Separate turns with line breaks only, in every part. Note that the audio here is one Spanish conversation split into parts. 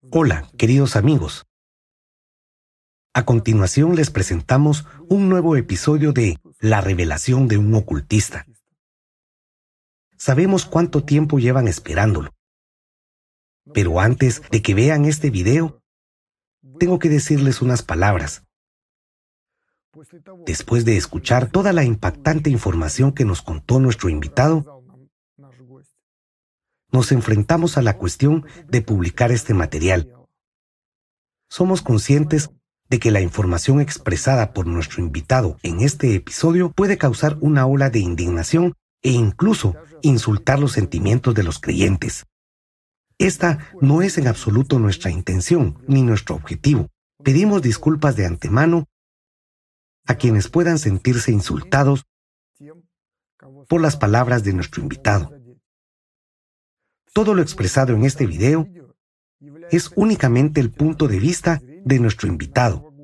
Hola, queridos amigos. A continuación les presentamos un nuevo episodio de La revelación de un ocultista. Sabemos cuánto tiempo llevan esperándolo. Pero antes de que vean este video, tengo que decirles unas palabras. Después de escuchar toda la impactante información que nos contó nuestro invitado, nos enfrentamos a la cuestión de publicar este material. Somos conscientes de que la información expresada por nuestro invitado en este episodio puede causar una ola de indignación e incluso insultar los sentimientos de los creyentes. Esta no es en absoluto nuestra intención ni nuestro objetivo. Pedimos disculpas de antemano a quienes puedan sentirse insultados por las palabras de nuestro invitado. Todo lo expresado en este video es únicamente el punto de vista de nuestro invitado.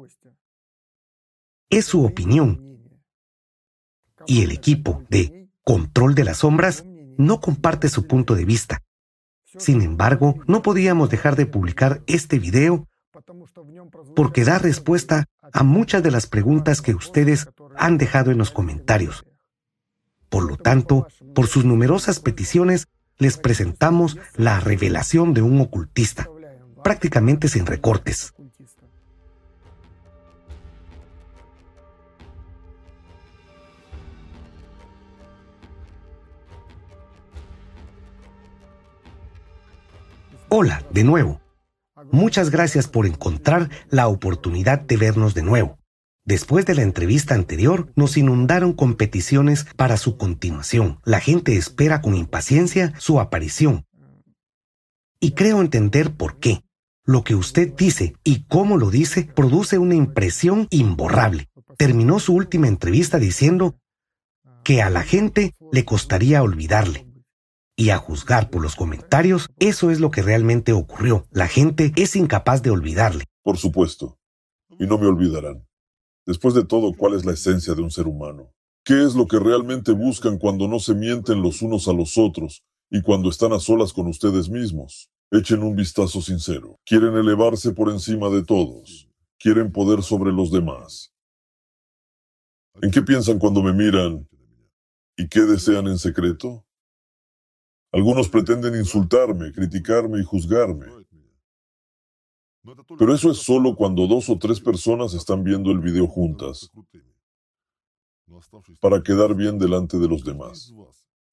Es su opinión. Y el equipo de Control de las Sombras no comparte su punto de vista. Sin embargo, no podíamos dejar de publicar este video porque da respuesta a muchas de las preguntas que ustedes han dejado en los comentarios. Por lo tanto, por sus numerosas peticiones, les presentamos la revelación de un ocultista, prácticamente sin recortes. Hola, de nuevo. Muchas gracias por encontrar la oportunidad de vernos de nuevo. Después de la entrevista anterior, nos inundaron con peticiones para su continuación. La gente espera con impaciencia su aparición. Y creo entender por qué. Lo que usted dice y cómo lo dice produce una impresión imborrable. Terminó su última entrevista diciendo que a la gente le costaría olvidarle. Y a juzgar por los comentarios, eso es lo que realmente ocurrió. La gente es incapaz de olvidarle.
Por supuesto. Y no me olvidarán. Después de todo, ¿cuál es la esencia de un ser humano? ¿Qué es lo que realmente buscan cuando no se mienten los unos a los otros y cuando están a solas con ustedes mismos? Echen un vistazo sincero. Quieren elevarse por encima de todos. Quieren poder sobre los demás. ¿En qué piensan cuando me miran? ¿Y qué desean en secreto? Algunos pretenden insultarme, criticarme y juzgarme. Pero eso es solo cuando dos o tres personas están viendo el video juntas, para quedar bien delante de los demás.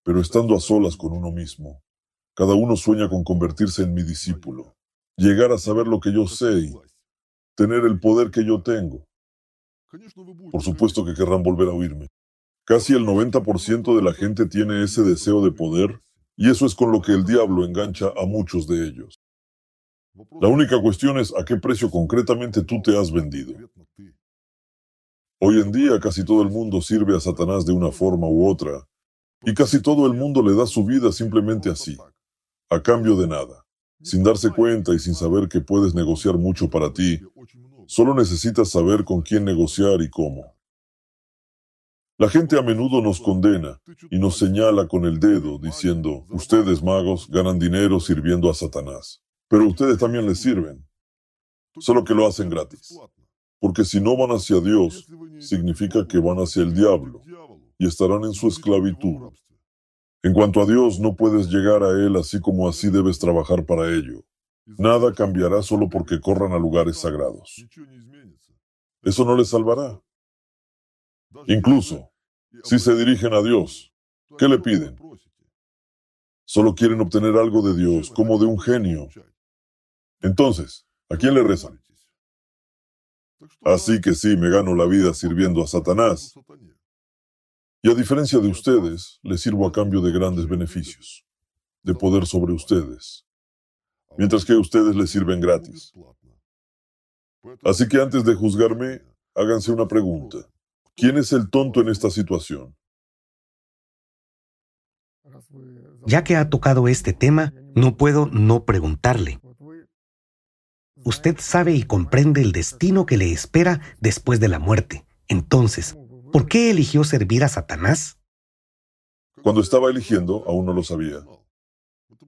Pero estando a solas con uno mismo, cada uno sueña con convertirse en mi discípulo, llegar a saber lo que yo sé y tener el poder que yo tengo. Por supuesto que querrán volver a oírme. Casi el 90% de la gente tiene ese deseo de poder y eso es con lo que el diablo engancha a muchos de ellos. La única cuestión es a qué precio concretamente tú te has vendido. Hoy en día casi todo el mundo sirve a Satanás de una forma u otra, y casi todo el mundo le da su vida simplemente así, a cambio de nada, sin darse cuenta y sin saber que puedes negociar mucho para ti, solo necesitas saber con quién negociar y cómo. La gente a menudo nos condena y nos señala con el dedo diciendo, ustedes magos ganan dinero sirviendo a Satanás. Pero ustedes también les sirven, solo que lo hacen gratis. Porque si no van hacia Dios, significa que van hacia el diablo y estarán en su esclavitud. En cuanto a Dios, no puedes llegar a Él así como así debes trabajar para ello. Nada cambiará solo porque corran a lugares sagrados. Eso no les salvará. Incluso, si se dirigen a Dios, ¿qué le piden? Solo quieren obtener algo de Dios, como de un genio, entonces, ¿a quién le rezan? Así que sí, me gano la vida sirviendo a Satanás. Y a diferencia de ustedes, les sirvo a cambio de grandes beneficios, de poder sobre ustedes, mientras que ustedes les sirven gratis. Así que antes de juzgarme, háganse una pregunta. ¿Quién es el tonto en esta situación?
Ya que ha tocado este tema, no puedo no preguntarle. Usted sabe y comprende el destino que le espera después de la muerte. Entonces, ¿por qué eligió servir a Satanás?
Cuando estaba eligiendo, aún no lo sabía.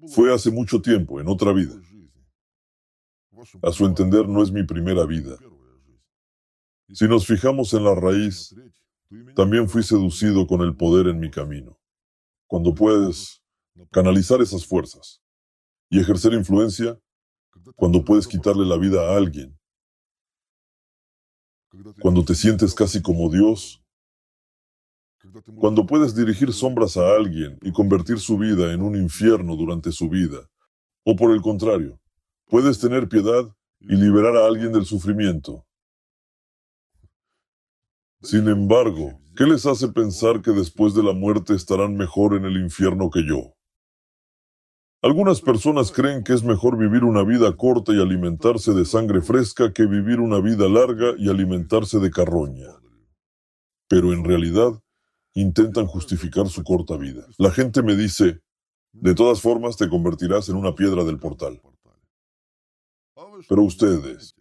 Fue hace mucho tiempo, en otra vida. a su entender, no es mi primera vida. Si nos fijamos en la raíz, también fui seducido con el poder en mi camino. Cuando puedes canalizar esas fuerzas y ejercer influencia, cuando puedes quitarle la vida a alguien, cuando te sientes casi como Dios, cuando puedes dirigir sombras a alguien y convertir su vida en un infierno durante su vida, o por el contrario, puedes tener piedad y liberar a alguien del sufrimiento. Sin embargo, ¿qué les hace pensar que después de la muerte estarán mejor en el infierno que yo? Algunas personas creen que es mejor vivir una vida corta y alimentarse de sangre fresca que vivir una vida larga y alimentarse de carroña. Pero en realidad, intentan justificar su corta vida. La gente me dice, de todas formas te convertirás en una piedra del portal. Pero ustedes,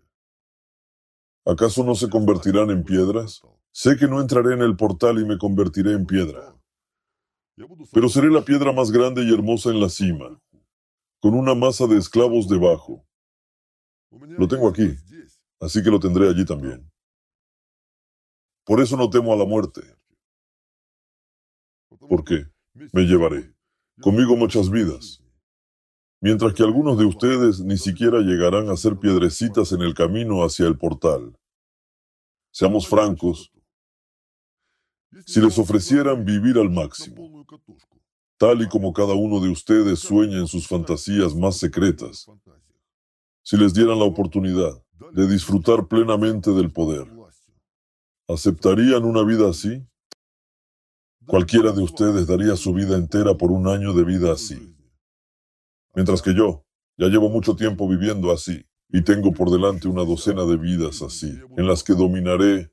¿acaso no se convertirán en piedras? Sé que no entraré en el portal y me convertiré en piedra. Pero seré la piedra más grande y hermosa en la cima, con una masa de esclavos debajo. Lo tengo aquí, así que lo tendré allí también. Por eso no temo a la muerte. ¿Por qué? Me llevaré conmigo muchas vidas, mientras que algunos de ustedes ni siquiera llegarán a ser piedrecitas en el camino hacia el portal. Seamos francos, si les ofrecieran vivir al máximo, tal y como cada uno de ustedes sueña en sus fantasías más secretas, si les dieran la oportunidad de disfrutar plenamente del poder, ¿aceptarían una vida así? Cualquiera de ustedes daría su vida entera por un año de vida así. Mientras que yo ya llevo mucho tiempo viviendo así y tengo por delante una docena de vidas así, en las que dominaré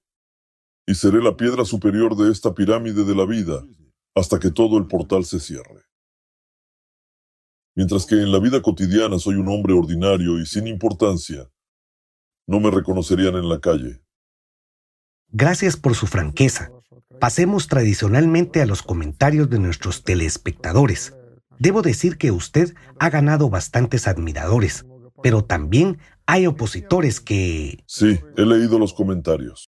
y seré la piedra superior de esta pirámide de la vida hasta que todo el portal se cierre. Mientras que en la vida cotidiana soy un hombre ordinario y sin importancia, no me reconocerían en la calle.
Gracias por su franqueza. Pasemos tradicionalmente a los comentarios de nuestros telespectadores. Debo decir que usted ha ganado bastantes admiradores, pero también hay opositores que...
Sí, he leído los comentarios.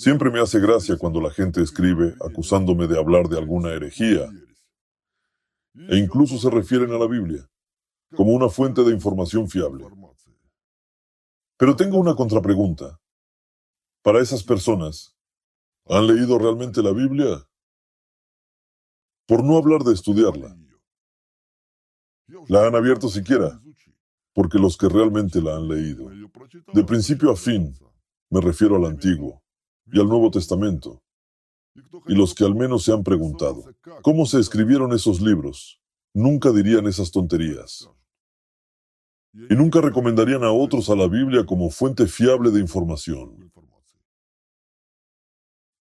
Siempre me hace gracia cuando la gente escribe acusándome de hablar de alguna herejía. E incluso se refieren a la Biblia como una fuente de información fiable. Pero tengo una contrapregunta. Para esas personas, ¿Han leído realmente la Biblia? Por no hablar de estudiarla. ¿La han abierto siquiera? Porque los que realmente la han leído, de principio a fin, me refiero al Antiguo y al Nuevo Testamento, y los que al menos se han preguntado, ¿cómo se escribieron esos libros? Nunca dirían esas tonterías. Y nunca recomendarían a otros a la Biblia como fuente fiable de información.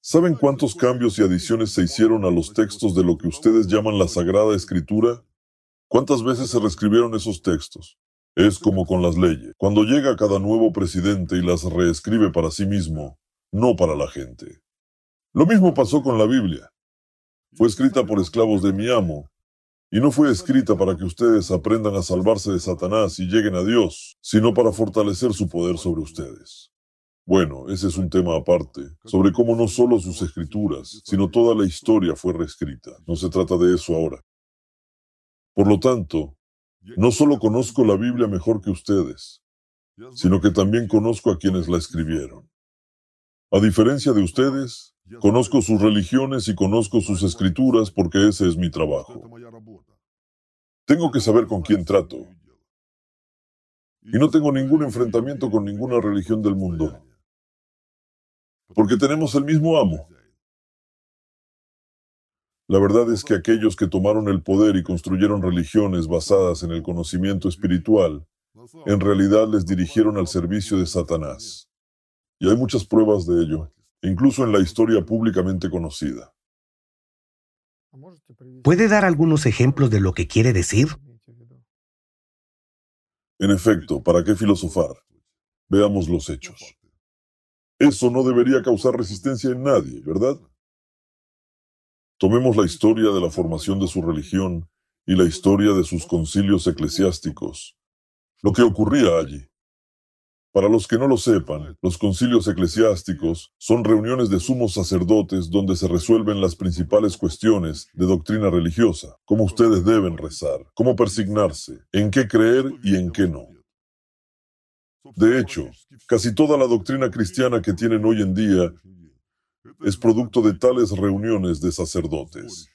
¿Saben cuántos cambios y adiciones se hicieron a los textos de lo que ustedes llaman la Sagrada Escritura? ¿Cuántas veces se reescribieron esos textos? Es como con las leyes. Cuando llega cada nuevo presidente y las reescribe para sí mismo, no para la gente. Lo mismo pasó con la Biblia. Fue escrita por esclavos de mi amo, y no fue escrita para que ustedes aprendan a salvarse de Satanás y lleguen a Dios, sino para fortalecer su poder sobre ustedes. Bueno, ese es un tema aparte, sobre cómo no solo sus escrituras, sino toda la historia fue reescrita. No se trata de eso ahora. Por lo tanto, no solo conozco la Biblia mejor que ustedes, sino que también conozco a quienes la escribieron. A diferencia de ustedes, conozco sus religiones y conozco sus escrituras porque ese es mi trabajo. Tengo que saber con quién trato. Y no tengo ningún enfrentamiento con ninguna religión del mundo porque tenemos el mismo amo. La verdad es que aquellos que tomaron el poder y construyeron religiones basadas en el conocimiento espiritual, en realidad les dirigieron al servicio de Satanás. Y hay muchas pruebas de ello, incluso en la historia públicamente conocida.
¿Puede dar algunos ejemplos de lo que quiere decir?
En efecto, ¿para qué filosofar? Veamos los hechos. Eso no debería causar resistencia en nadie, ¿verdad? Tomemos la historia de la formación de su religión y la historia de sus concilios eclesiásticos, lo que ocurría allí. Para los que no lo sepan, los concilios eclesiásticos son reuniones de sumos sacerdotes donde se resuelven las principales cuestiones de doctrina religiosa, cómo ustedes deben rezar, cómo persignarse, en qué creer y en qué no. De hecho, casi toda la doctrina cristiana que tienen hoy en día es producto de tales reuniones de sacerdotes.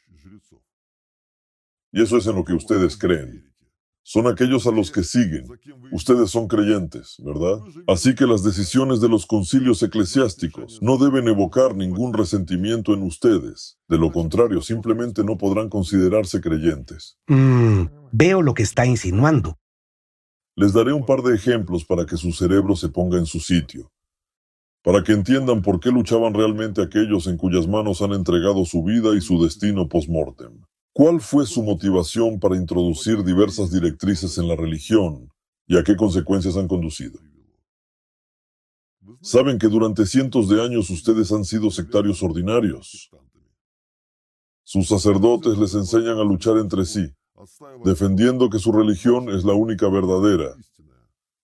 Y eso es en lo que ustedes creen son aquellos a los que siguen. Ustedes son creyentes, ¿verdad? Así que las decisiones de los concilios eclesiásticos no deben evocar ningún resentimiento en ustedes. De lo contrario, simplemente no podrán considerarse creyentes.
Mm, veo lo que está insinuando.
Les daré un par de ejemplos para que su cerebro se ponga en su sitio, para que entiendan por qué luchaban realmente aquellos en cuyas manos han entregado su vida y su destino post-mortem. ¿Cuál fue su motivación para introducir diversas directrices en la religión y a qué consecuencias han conducido? Saben que durante cientos de años ustedes han sido sectarios ordinarios. Sus sacerdotes les enseñan a luchar entre sí, defendiendo que su religión es la única verdadera,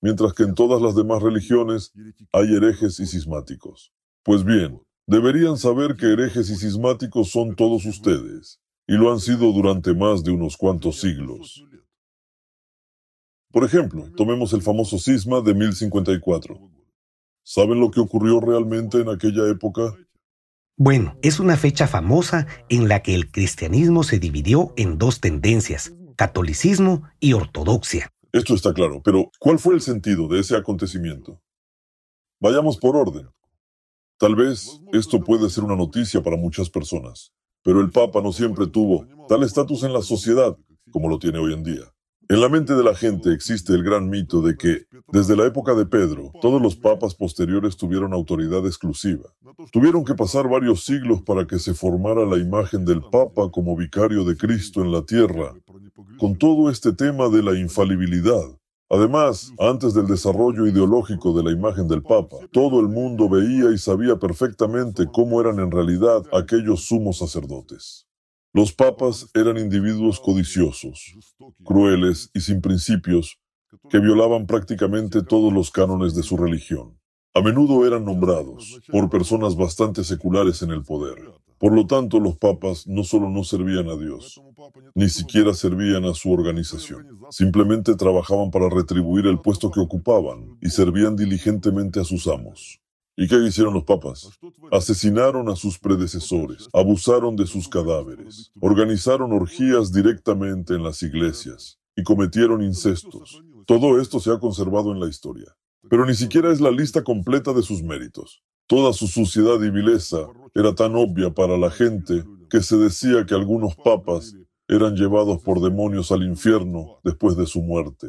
mientras que en todas las demás religiones hay herejes y cismáticos. Pues bien, deberían saber que herejes y cismáticos son todos ustedes, y lo han sido durante más de unos cuantos siglos. Por ejemplo, tomemos el famoso cisma de 1054. ¿Saben lo que ocurrió realmente en aquella época?
Bueno, es una fecha famosa en la que el cristianismo se dividió en dos tendencias, catolicismo y ortodoxia.
Esto está claro, pero ¿cuál fue el sentido de ese acontecimiento? Vayamos por orden. Tal vez esto puede ser una noticia para muchas personas. Pero el Papa no siempre tuvo tal estatus en la sociedad como lo tiene hoy en día. En la mente de la gente existe el gran mito de que, desde la época de Pedro, todos los papas posteriores tuvieron autoridad exclusiva. Tuvieron que pasar varios siglos para que se formara la imagen del Papa como vicario de Cristo en la tierra, con todo este tema de la infalibilidad, Además, antes del desarrollo ideológico de la imagen del Papa, todo el mundo veía y sabía perfectamente cómo eran en realidad aquellos sumos sacerdotes. Los papas eran individuos codiciosos, crueles y sin principios, que violaban prácticamente todos los cánones de su religión. A menudo eran nombrados por personas bastante seculares en el poder. Por lo tanto, los papas no solo no servían a Dios, ni siquiera servían a su organización. Simplemente trabajaban para retribuir el puesto que ocupaban y servían diligentemente a sus amos. ¿Y qué hicieron los papas? Asesinaron a sus predecesores, abusaron de sus cadáveres, organizaron orgías directamente en las iglesias y cometieron incestos. Todo esto se ha conservado en la historia pero ni siquiera es la lista completa de sus méritos. Toda su suciedad y vileza era tan obvia para la gente que se decía que algunos papas eran llevados por demonios al infierno después de su muerte.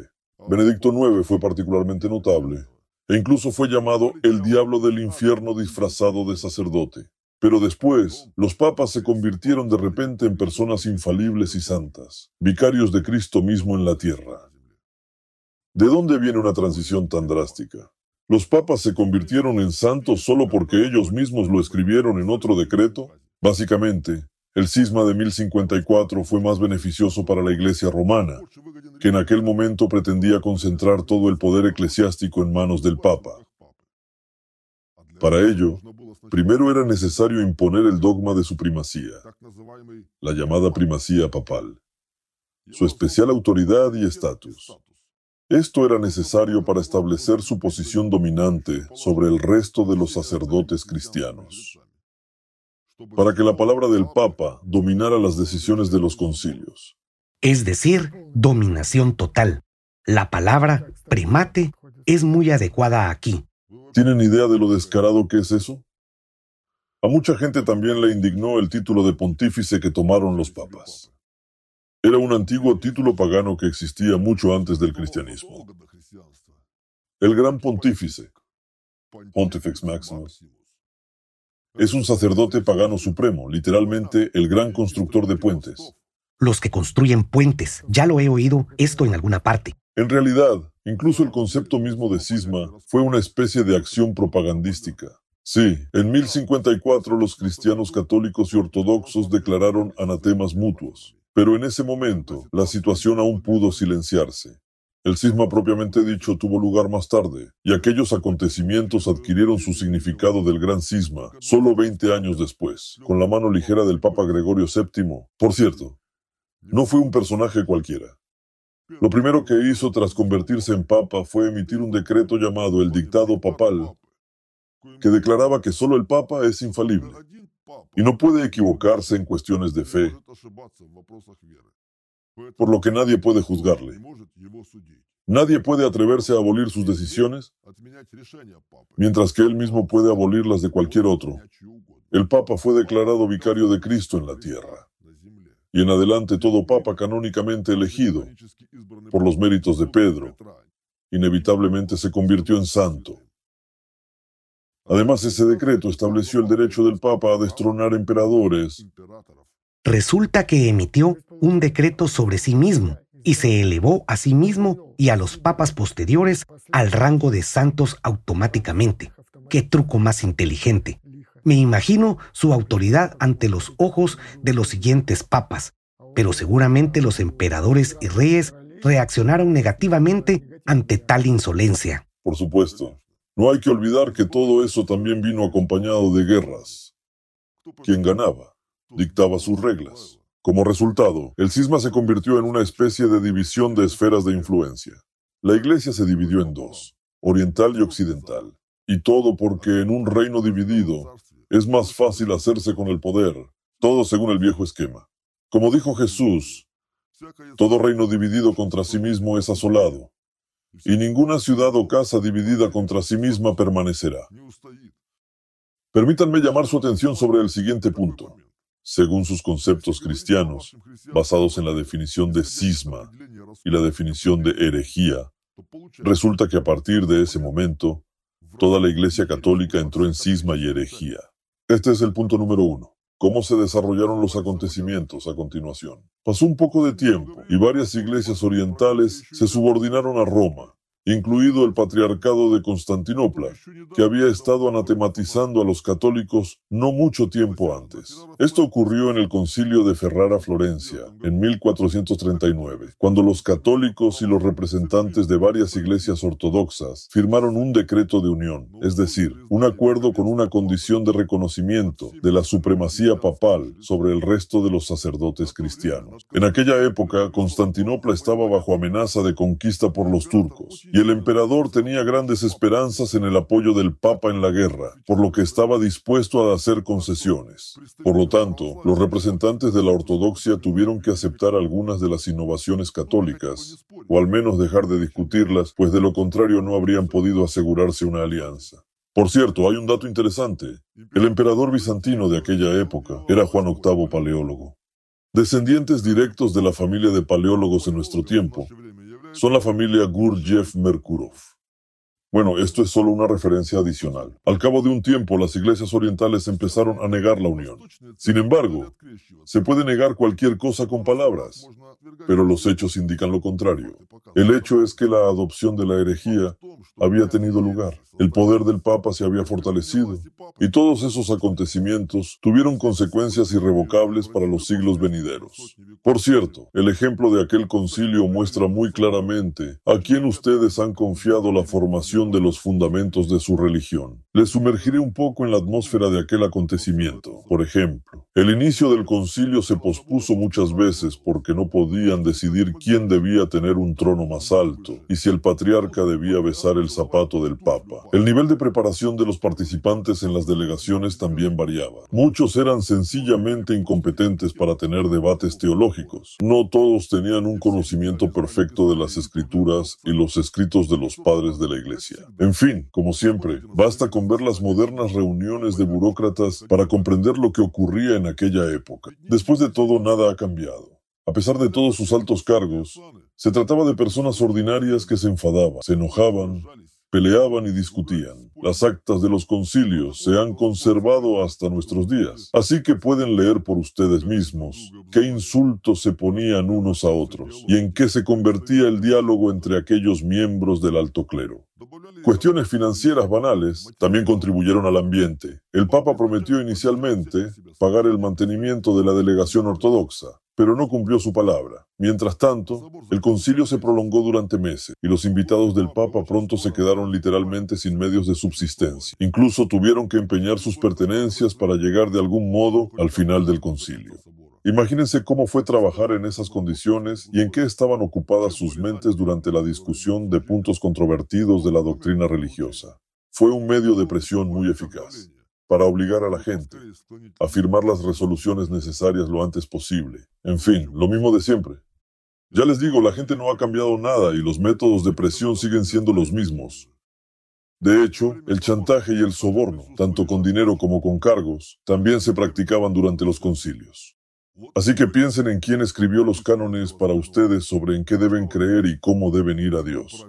Benedicto IX fue particularmente notable e incluso fue llamado el diablo del infierno disfrazado de sacerdote. Pero después, los papas se convirtieron de repente en personas infalibles y santas, vicarios de Cristo mismo en la tierra. ¿De dónde viene una transición tan drástica? ¿Los papas se convirtieron en santos solo porque ellos mismos lo escribieron en otro decreto? Básicamente, el cisma de 1054 fue más beneficioso para la Iglesia romana, que en aquel momento pretendía concentrar todo el poder eclesiástico en manos del Papa. Para ello, primero era necesario imponer el dogma de su primacía, la llamada primacía papal, su especial autoridad y estatus. Esto era necesario para establecer su posición dominante sobre el resto de los sacerdotes cristianos, para que la palabra del Papa dominara las decisiones de los concilios.
Es decir, dominación total. La palabra primate es muy adecuada aquí.
¿Tienen idea de lo descarado que es eso? A mucha gente también le indignó el título de pontífice que tomaron los papas. Era un antiguo título pagano que existía mucho antes del cristianismo. El gran pontífice, Pontifex Maximus, es un sacerdote pagano supremo, literalmente el gran constructor de puentes.
Los que construyen puentes, ya lo he oído esto en alguna parte.
En realidad, incluso el concepto mismo de cisma fue una especie de acción propagandística. Sí, en 1054 los cristianos católicos y ortodoxos declararon anatemas mutuos. Pero en ese momento, la situación aún pudo silenciarse. El cisma propiamente dicho tuvo lugar más tarde, y aquellos acontecimientos adquirieron su significado del gran cisma solo 20 años después, con la mano ligera del Papa Gregorio VII. Por cierto, no fue un personaje cualquiera. Lo primero que hizo tras convertirse en papa fue emitir un decreto llamado el Dictado Papal, que declaraba que solo el papa es infalible y no puede equivocarse en cuestiones de fe, por lo que nadie puede juzgarle. Nadie puede atreverse a abolir sus decisiones, mientras que él mismo puede abolirlas de cualquier otro. El Papa fue declarado vicario de Cristo en la tierra, y en adelante todo Papa canónicamente elegido por los méritos de Pedro, inevitablemente se convirtió en santo. Además, ese decreto estableció el derecho del Papa a destronar emperadores.
Resulta que emitió un decreto sobre sí mismo y se elevó a sí mismo y a los papas posteriores al rango de santos automáticamente. Qué truco más inteligente. Me imagino su autoridad ante los ojos de los siguientes papas, pero seguramente los emperadores y reyes reaccionaron negativamente ante tal insolencia.
Por supuesto. No hay que olvidar que todo eso también vino acompañado de guerras. Quien ganaba dictaba sus reglas. Como resultado, el cisma se convirtió en una especie de división de esferas de influencia. La iglesia se dividió en dos, oriental y occidental. Y todo porque en un reino dividido es más fácil hacerse con el poder, todo según el viejo esquema. Como dijo Jesús, todo reino dividido contra sí mismo es asolado, y ninguna ciudad o casa dividida contra sí misma permanecerá. Permítanme llamar su atención sobre el siguiente punto. Según sus conceptos cristianos, basados en la definición de cisma y la definición de herejía, resulta que a partir de ese momento, toda la Iglesia Católica entró en cisma y herejía. Este es el punto número uno cómo se desarrollaron los acontecimientos a continuación. Pasó un poco de tiempo y varias iglesias orientales se subordinaron a Roma incluido el patriarcado de Constantinopla, que había estado anatematizando a los católicos no mucho tiempo antes. Esto ocurrió en el concilio de Ferrara Florencia, en 1439, cuando los católicos y los representantes de varias iglesias ortodoxas firmaron un decreto de unión, es decir, un acuerdo con una condición de reconocimiento de la supremacía papal sobre el resto de los sacerdotes cristianos. En aquella época, Constantinopla estaba bajo amenaza de conquista por los turcos y el emperador tenía grandes esperanzas en el apoyo del Papa en la guerra, por lo que estaba dispuesto a hacer concesiones. Por lo tanto, los representantes de la ortodoxia tuvieron que aceptar algunas de las innovaciones católicas, o al menos dejar de discutirlas, pues de lo contrario no habrían podido asegurarse una alianza. Por cierto, hay un dato interesante. El emperador bizantino de aquella época era Juan VIII Paleólogo. Descendientes directos de la familia de paleólogos en nuestro tiempo, son la familia Gurdjieff-Merkurov. Bueno, esto es solo una referencia adicional. Al cabo de un tiempo, las iglesias orientales empezaron a negar la unión. Sin embargo, se puede negar cualquier cosa con palabras, pero los hechos indican lo contrario. El hecho es que la adopción de la herejía había tenido lugar, el poder del Papa se había fortalecido, y todos esos acontecimientos tuvieron consecuencias irrevocables para los siglos venideros. Por cierto, el ejemplo de aquel concilio muestra muy claramente a quién ustedes han confiado la formación de los fundamentos de su religión. Les sumergiré un poco en la atmósfera de aquel acontecimiento. Por ejemplo, el inicio del concilio se pospuso muchas veces porque no podían decidir quién debía tener un trono más alto y si el patriarca debía besar el zapato del papa. El nivel de preparación de los participantes en las delegaciones también variaba. Muchos eran sencillamente incompetentes para tener debates teológicos. No todos tenían un conocimiento perfecto de las escrituras y los escritos de los padres de la iglesia. En fin, como siempre, basta con ver las modernas reuniones de burócratas para comprender lo que ocurría en aquella época. Después de todo, nada ha cambiado. A pesar de todos sus altos cargos, se trataba de personas ordinarias que se enfadaban, se enojaban, peleaban y discutían. Las actas de los concilios se han conservado hasta nuestros días, así que pueden leer por ustedes mismos qué insultos se ponían unos a otros y en qué se convertía el diálogo entre aquellos miembros del alto clero. Cuestiones financieras banales también contribuyeron al ambiente. El Papa prometió inicialmente pagar el mantenimiento de la delegación ortodoxa, pero no cumplió su palabra. Mientras tanto, el concilio se prolongó durante meses y los invitados del Papa pronto se quedaron literalmente sin medios de subsistencia. Incluso tuvieron que empeñar sus pertenencias para llegar de algún modo al final del concilio. Imagínense cómo fue trabajar en esas condiciones y en qué estaban ocupadas sus mentes durante la discusión de puntos controvertidos de la doctrina religiosa. Fue un medio de presión muy eficaz para obligar a la gente a firmar las resoluciones necesarias lo antes posible. En fin, lo mismo de siempre. Ya les digo, la gente no ha cambiado nada y los métodos de presión siguen siendo los mismos. De hecho, el chantaje y el soborno, tanto con dinero como con cargos, también se practicaban durante los concilios. Así que piensen en quién escribió los cánones para ustedes sobre en qué deben creer y cómo deben ir a Dios.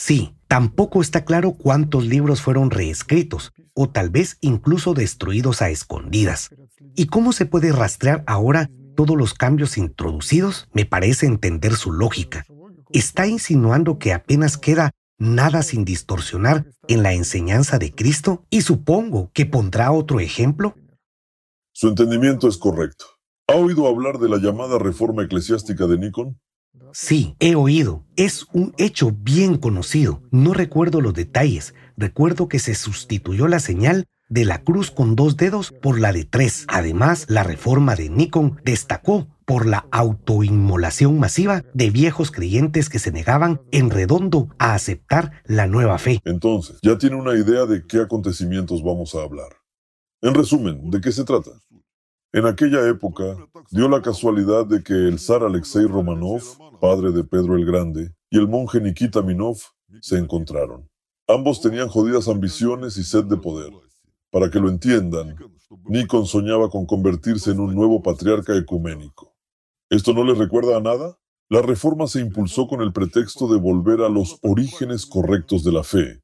Sí, tampoco está claro cuántos libros fueron reescritos o tal vez incluso destruidos a escondidas. ¿Y cómo se puede rastrear ahora todos los cambios introducidos? Me parece entender su lógica. Está insinuando que apenas queda nada sin distorsionar en la enseñanza de Cristo y supongo que pondrá otro ejemplo.
Su entendimiento es correcto. ¿Ha oído hablar de la llamada reforma eclesiástica de Nikon?
Sí, he oído. Es un hecho bien conocido. No recuerdo los detalles. Recuerdo que se sustituyó la señal de la cruz con dos dedos por la de tres. Además, la reforma de Nikon destacó por la autoinmolación masiva de viejos creyentes que se negaban en redondo a aceptar la nueva fe.
Entonces, ya tiene una idea de qué acontecimientos vamos a hablar. En resumen, ¿de qué se trata? En aquella época, dio la casualidad de que el zar Alexei Romanov, padre de Pedro el Grande, y el monje Nikita Minov se encontraron. Ambos tenían jodidas ambiciones y sed de poder. Para que lo entiendan, Nikon soñaba con convertirse en un nuevo patriarca ecuménico. ¿Esto no les recuerda a nada? La reforma se impulsó con el pretexto de volver a los orígenes correctos de la fe,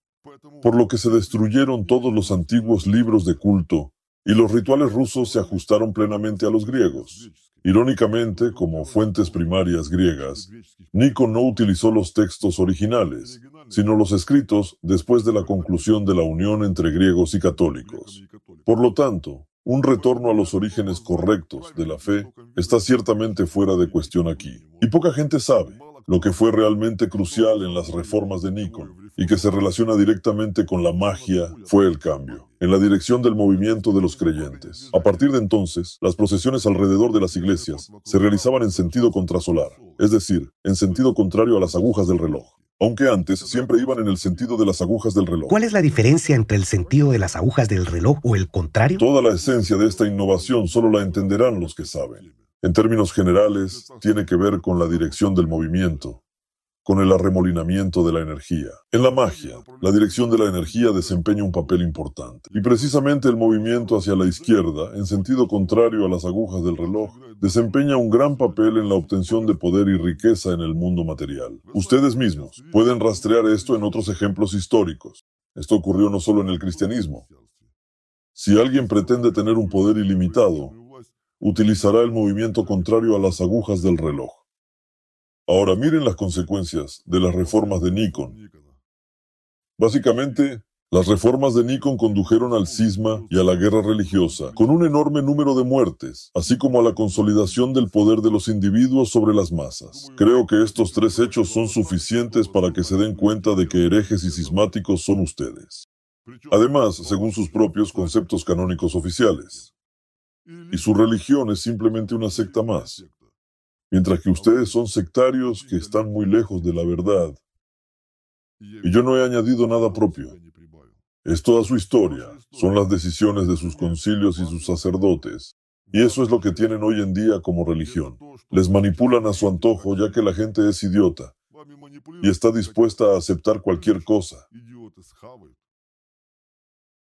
por lo que se destruyeron todos los antiguos libros de culto y los rituales rusos se ajustaron plenamente a los griegos. Irónicamente, como fuentes primarias griegas, Nikon no utilizó los textos originales, sino los escritos después de la conclusión de la unión entre griegos y católicos. Por lo tanto, un retorno a los orígenes correctos de la fe está ciertamente fuera de cuestión aquí. Y poca gente sabe lo que fue realmente crucial en las reformas de Nikon y que se relaciona directamente con la magia fue el cambio, en la dirección del movimiento de los creyentes. A partir de entonces, las procesiones alrededor de las iglesias se realizaban en sentido contrasolar, es decir, en sentido contrario a las agujas del reloj. Aunque antes siempre iban en el sentido de las agujas del reloj.
¿Cuál es la diferencia entre el sentido de las agujas del reloj o el contrario?
Toda la esencia de esta innovación solo la entenderán los que saben. En términos generales, tiene que ver con la dirección del movimiento, con el arremolinamiento de la energía. En la magia, la dirección de la energía desempeña un papel importante. Y precisamente el movimiento hacia la izquierda, en sentido contrario a las agujas del reloj, desempeña un gran papel en la obtención de poder y riqueza en el mundo material. Ustedes mismos pueden rastrear esto en otros ejemplos históricos. Esto ocurrió no solo en el cristianismo. Si alguien pretende tener un poder ilimitado, utilizará el movimiento contrario a las agujas del reloj. Ahora miren las consecuencias de las reformas de Nikon. Básicamente, las reformas de Nikon condujeron al cisma y a la guerra religiosa, con un enorme número de muertes, así como a la consolidación del poder de los individuos sobre las masas. Creo que estos tres hechos son suficientes para que se den cuenta de que herejes y cismáticos son ustedes. Además, según sus propios conceptos canónicos oficiales. Y su religión es simplemente una secta más mientras que ustedes son sectarios que están muy lejos de la verdad. Y yo no he añadido nada propio. Es toda su historia, son las decisiones de sus concilios y sus sacerdotes. Y eso es lo que tienen hoy en día como religión. Les manipulan a su antojo ya que la gente es idiota y está dispuesta a aceptar cualquier cosa.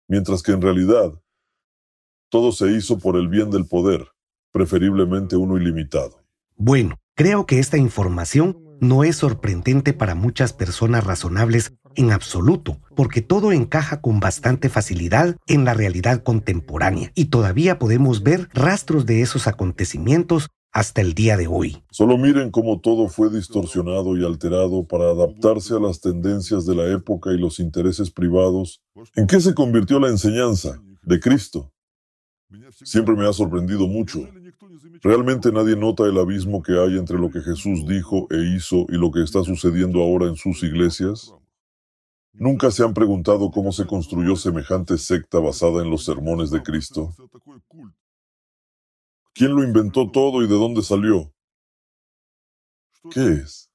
Mientras que en realidad todo se hizo por el bien del poder, preferiblemente uno ilimitado.
Bueno, creo que esta información no es sorprendente para muchas personas razonables en absoluto, porque todo encaja con bastante facilidad en la realidad contemporánea y todavía podemos ver rastros de esos acontecimientos hasta el día de hoy.
Solo miren cómo todo fue distorsionado y alterado para adaptarse a las tendencias de la época y los intereses privados. ¿En qué se convirtió la enseñanza de Cristo? Siempre me ha sorprendido mucho ¿Realmente nadie nota el abismo que hay entre lo que Jesús dijo e hizo y lo que está sucediendo ahora en sus iglesias? ¿Nunca se han preguntado cómo se construyó semejante secta basada en los sermones de Cristo? ¿Quién lo inventó todo y de dónde salió? ¿Qué es?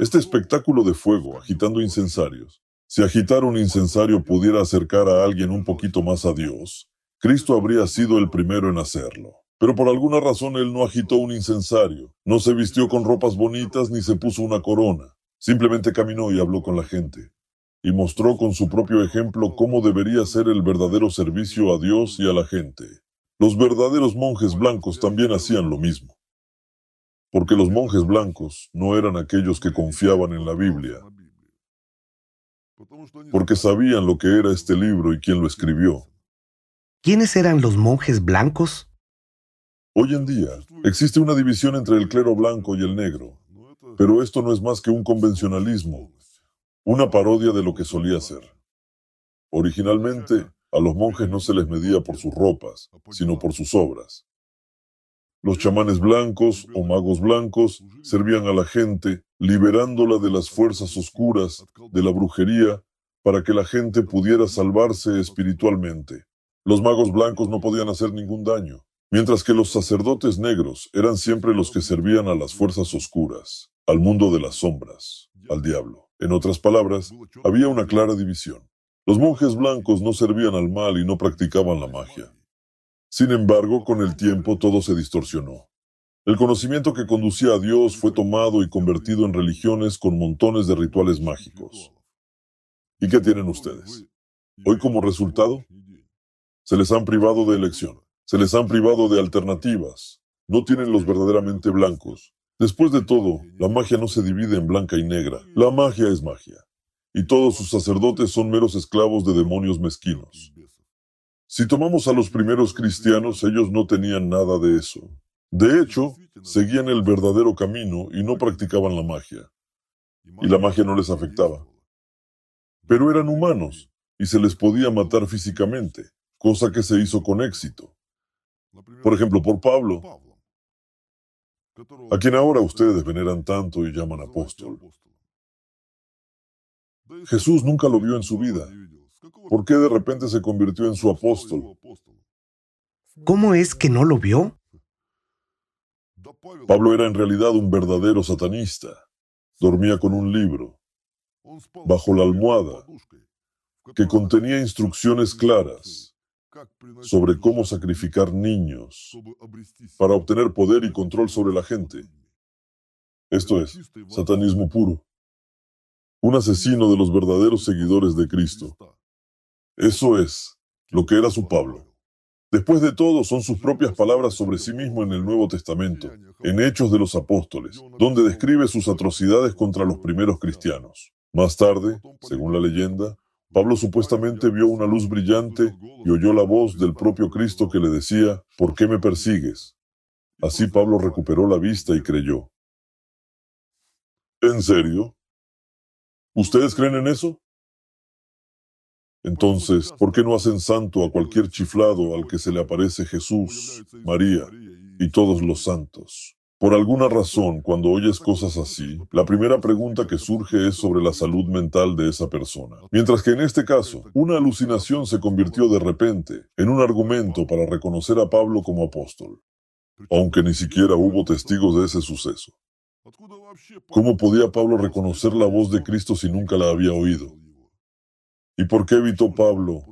Este espectáculo de fuego agitando incensarios. Si agitar un incensario pudiera acercar a alguien un poquito más a Dios, Cristo habría sido el primero en hacerlo. Pero por alguna razón él no agitó un incensario, no se vistió con ropas bonitas ni se puso una corona. Simplemente caminó y habló con la gente y mostró con su propio ejemplo cómo debería ser el verdadero servicio a Dios y a la gente. Los verdaderos monjes blancos también hacían lo mismo, porque los monjes blancos no eran aquellos que confiaban en la Biblia, porque sabían lo que era este libro y quién lo escribió.
¿Quiénes eran los monjes blancos?
Hoy en día existe una división entre el clero blanco y el negro, pero esto no es más que un convencionalismo una parodia de lo que solía ser. Originalmente, a los monjes no se les medía por sus ropas, sino por sus obras. Los chamanes blancos o magos blancos servían a la gente, liberándola de las fuerzas oscuras, de la brujería, para que la gente pudiera salvarse espiritualmente. Los magos blancos no podían hacer ningún daño, mientras que los sacerdotes negros eran siempre los que servían a las fuerzas oscuras, al mundo de las sombras, al diablo. En otras palabras, había una clara división. Los monjes blancos no servían al mal y no practicaban la magia. Sin embargo, con el tiempo todo se distorsionó. El conocimiento que conducía a Dios fue tomado y convertido en religiones con montones de rituales mágicos. ¿Y qué tienen ustedes? Hoy como resultado, se les han privado de elección, se les han privado de alternativas. No tienen los verdaderamente blancos, Después de todo, la magia no se divide en blanca y negra. La magia es magia. Y todos sus sacerdotes son meros esclavos de demonios mezquinos. Si tomamos a los primeros cristianos, ellos no tenían nada de eso. De hecho, seguían el verdadero camino y no practicaban la magia. Y la magia no les afectaba. Pero eran humanos y se les podía matar físicamente, cosa que se hizo con éxito. Por ejemplo, por Pablo, a quien ahora ustedes veneran tanto y llaman apóstol. Jesús nunca lo vio en su vida. ¿Por qué de repente se convirtió en su apóstol?
¿Cómo es que no lo vio?
Pablo era en realidad un verdadero satanista. Dormía con un libro, bajo la almohada, que contenía instrucciones claras sobre cómo sacrificar niños para obtener poder y control sobre la gente. Esto es, satanismo puro. Un asesino de los verdaderos seguidores de Cristo. Eso es lo que era su Pablo. Después de todo, son sus propias palabras sobre sí mismo en el Nuevo Testamento, en Hechos de los Apóstoles, donde describe sus atrocidades contra los primeros cristianos. Más tarde, según la leyenda, Pablo supuestamente vio una luz brillante y oyó la voz del propio Cristo que le decía, ¿por qué me persigues? Así Pablo recuperó la vista y creyó. ¿En serio? ¿Ustedes creen en eso? Entonces, ¿por qué no hacen santo a cualquier chiflado al que se le aparece Jesús, María y todos los santos? Por alguna razón, cuando oyes cosas así, la primera pregunta que surge es sobre la salud mental de esa persona. Mientras que en este caso, una alucinación se convirtió de repente en un argumento para reconocer a Pablo como apóstol, aunque ni siquiera hubo testigos de ese suceso. ¿Cómo podía Pablo reconocer la voz de Cristo si nunca la había oído? ¿Y por qué evitó Pablo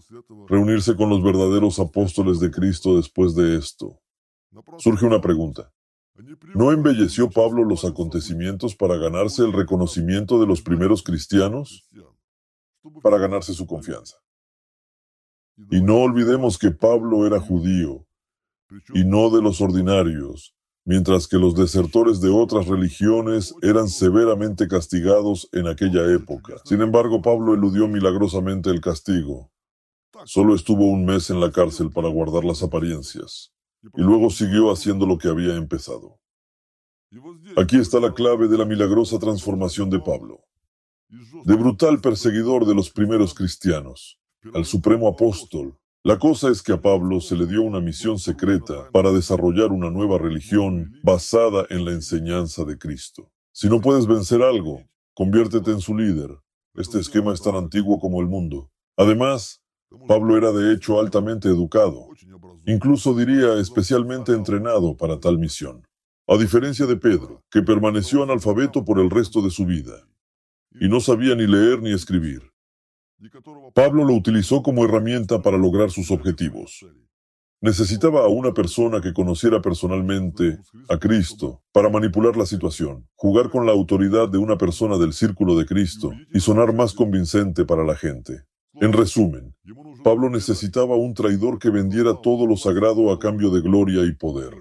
reunirse con los verdaderos apóstoles de Cristo después de esto? Surge una pregunta. ¿No embelleció Pablo los acontecimientos para ganarse el reconocimiento de los primeros cristianos? Para ganarse su confianza. Y no olvidemos que Pablo era judío, y no de los ordinarios, mientras que los desertores de otras religiones eran severamente castigados en aquella época. Sin embargo, Pablo eludió milagrosamente el castigo. Solo estuvo un mes en la cárcel para guardar las apariencias y luego siguió haciendo lo que había empezado. Aquí está la clave de la milagrosa transformación de Pablo. De brutal perseguidor de los primeros cristianos, al supremo apóstol, La cosa es que a Pablo se le dio una misión secreta para desarrollar una nueva religión basada en la enseñanza de Cristo. Si no puedes vencer algo, conviértete en su líder. Este esquema es tan antiguo como el mundo. Además, Pablo era de hecho altamente educado, incluso diría especialmente entrenado para tal misión. A diferencia de Pedro, que permaneció analfabeto por el resto de su vida y no sabía ni leer ni escribir. Pablo lo utilizó como herramienta para lograr sus objetivos. Necesitaba a una persona que conociera personalmente a Cristo para manipular la situación, jugar con la autoridad de una persona del círculo de Cristo y sonar más convincente para la gente. En resumen, Pablo necesitaba un traidor que vendiera todo lo sagrado a cambio de gloria y poder.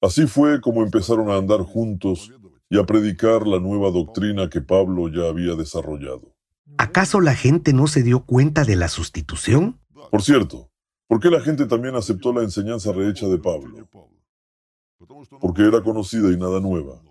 Así fue como empezaron a andar juntos y a predicar la nueva doctrina que Pablo ya había desarrollado.
¿Acaso la gente no se dio cuenta de la sustitución?
Por cierto, ¿por qué la gente también aceptó la enseñanza rehecha de Pablo? Porque era conocida y nada nueva.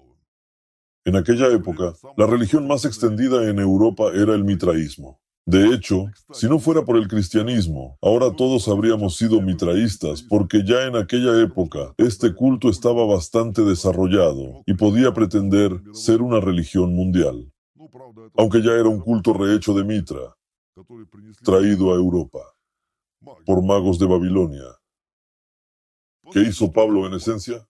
En aquella época, la religión más extendida en Europa era el mitraísmo. De hecho, si no fuera por el cristianismo, ahora todos habríamos sido mitraístas, porque ya en aquella época este culto estaba bastante desarrollado y podía pretender ser una religión mundial aunque ya era un culto rehecho de Mitra, traído a Europa por magos de Babilonia. ¿Qué hizo Pablo en esencia?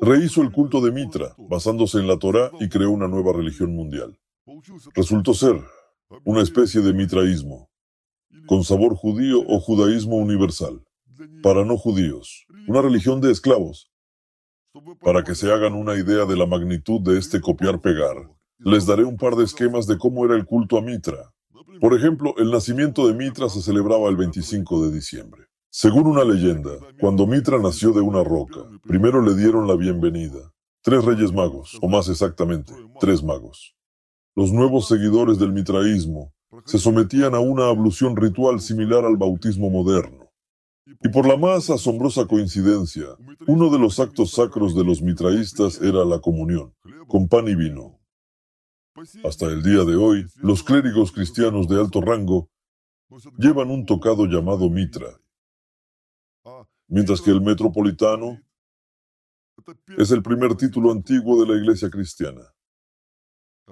Rehizo el culto de Mitra, basándose en la Torá, y creó una nueva religión mundial. Resultó ser una especie de mitraísmo, con sabor judío o judaísmo universal, para no judíos, una religión de esclavos. Para que se hagan una idea de la magnitud de este copiar-pegar, les daré un par de esquemas de cómo era el culto a Mitra. Por ejemplo, el nacimiento de Mitra se celebraba el 25 de diciembre. Según una leyenda, cuando Mitra nació de una roca, primero le dieron la bienvenida. Tres reyes magos, o más exactamente, tres magos. Los nuevos seguidores del mitraísmo se sometían a una ablución ritual similar al bautismo moderno. Y por la más asombrosa coincidencia, uno de los actos sacros de los mitraístas era la comunión, con pan y vino. Hasta el día de hoy, los clérigos cristianos de alto rango llevan un tocado llamado mitra, mientras que el metropolitano es el primer título antiguo de la iglesia cristiana.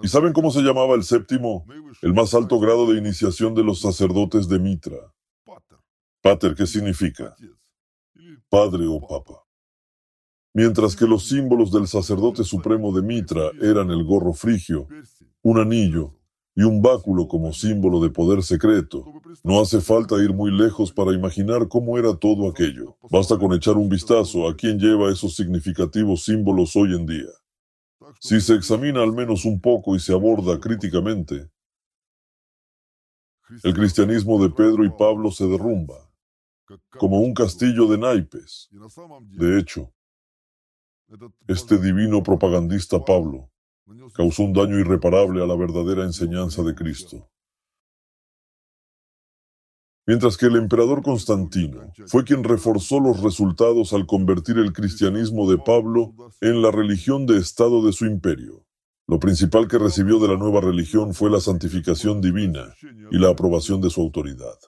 ¿Y saben cómo se llamaba el séptimo, el más alto grado de iniciación de los sacerdotes de Mitra? Pater, ¿qué significa? Padre o papa. Mientras que los símbolos del sacerdote supremo de Mitra eran el gorro frigio, un anillo y un báculo como símbolo de poder secreto. No hace falta ir muy lejos para imaginar cómo era todo aquello. Basta con echar un vistazo a quién lleva esos significativos símbolos hoy en día. Si se examina al menos un poco y se aborda críticamente, el cristianismo de Pedro y Pablo se derrumba, como un castillo de naipes. De hecho, este divino propagandista Pablo causó un daño irreparable a la verdadera enseñanza de Cristo. Mientras que el emperador Constantino fue quien reforzó los resultados al convertir el cristianismo de Pablo en la religión de Estado de su imperio. Lo principal que recibió de la nueva religión fue la santificación divina y la aprobación de su autoridad.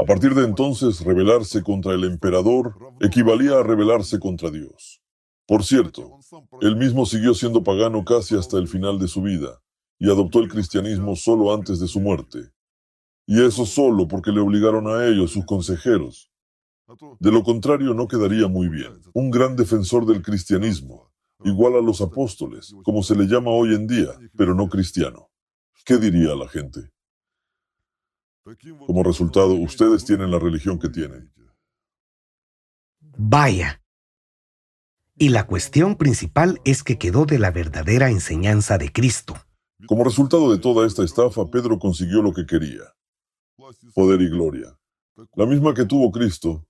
A partir de entonces, rebelarse contra el emperador equivalía a rebelarse contra Dios. Por cierto, él mismo siguió siendo pagano casi hasta el final de su vida y adoptó el cristianismo solo antes de su muerte. Y eso solo porque le obligaron a ellos sus consejeros. De lo contrario, no quedaría muy bien. Un gran defensor del cristianismo, igual a los apóstoles, como se le llama hoy en día, pero no cristiano. ¿Qué diría la gente? Como resultado, ustedes tienen la religión que tienen.
Vaya, y la cuestión principal es que quedó de la verdadera enseñanza de Cristo.
Como resultado de toda esta estafa, Pedro consiguió lo que quería. Poder y gloria. La misma que tuvo Cristo.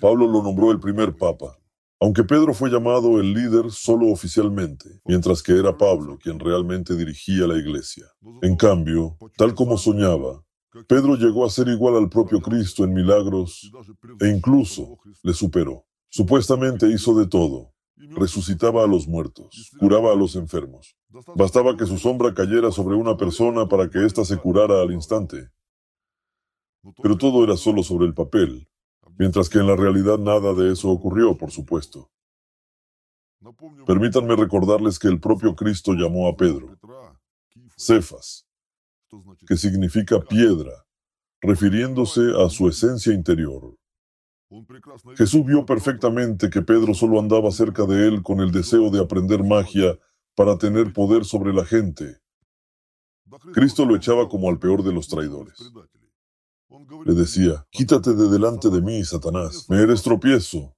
Pablo lo nombró el primer papa. Aunque Pedro fue llamado el líder solo oficialmente, mientras que era Pablo quien realmente dirigía la iglesia. En cambio, tal como soñaba, Pedro llegó a ser igual al propio Cristo en milagros e incluso le superó. Supuestamente hizo de todo. Resucitaba a los muertos, curaba a los enfermos. Bastaba que su sombra cayera sobre una persona para que ésta se curara al instante. Pero todo era solo sobre el papel, mientras que en la realidad nada de eso ocurrió, por supuesto. Permítanme recordarles que el propio Cristo llamó a Pedro Cefas, que significa piedra, refiriéndose a su esencia interior. Jesús vio perfectamente que Pedro solo andaba cerca de él con el deseo de aprender magia para tener poder sobre la gente. Cristo lo echaba como al peor de los traidores. Le decía, quítate de delante de mí, Satanás, me eres tropiezo,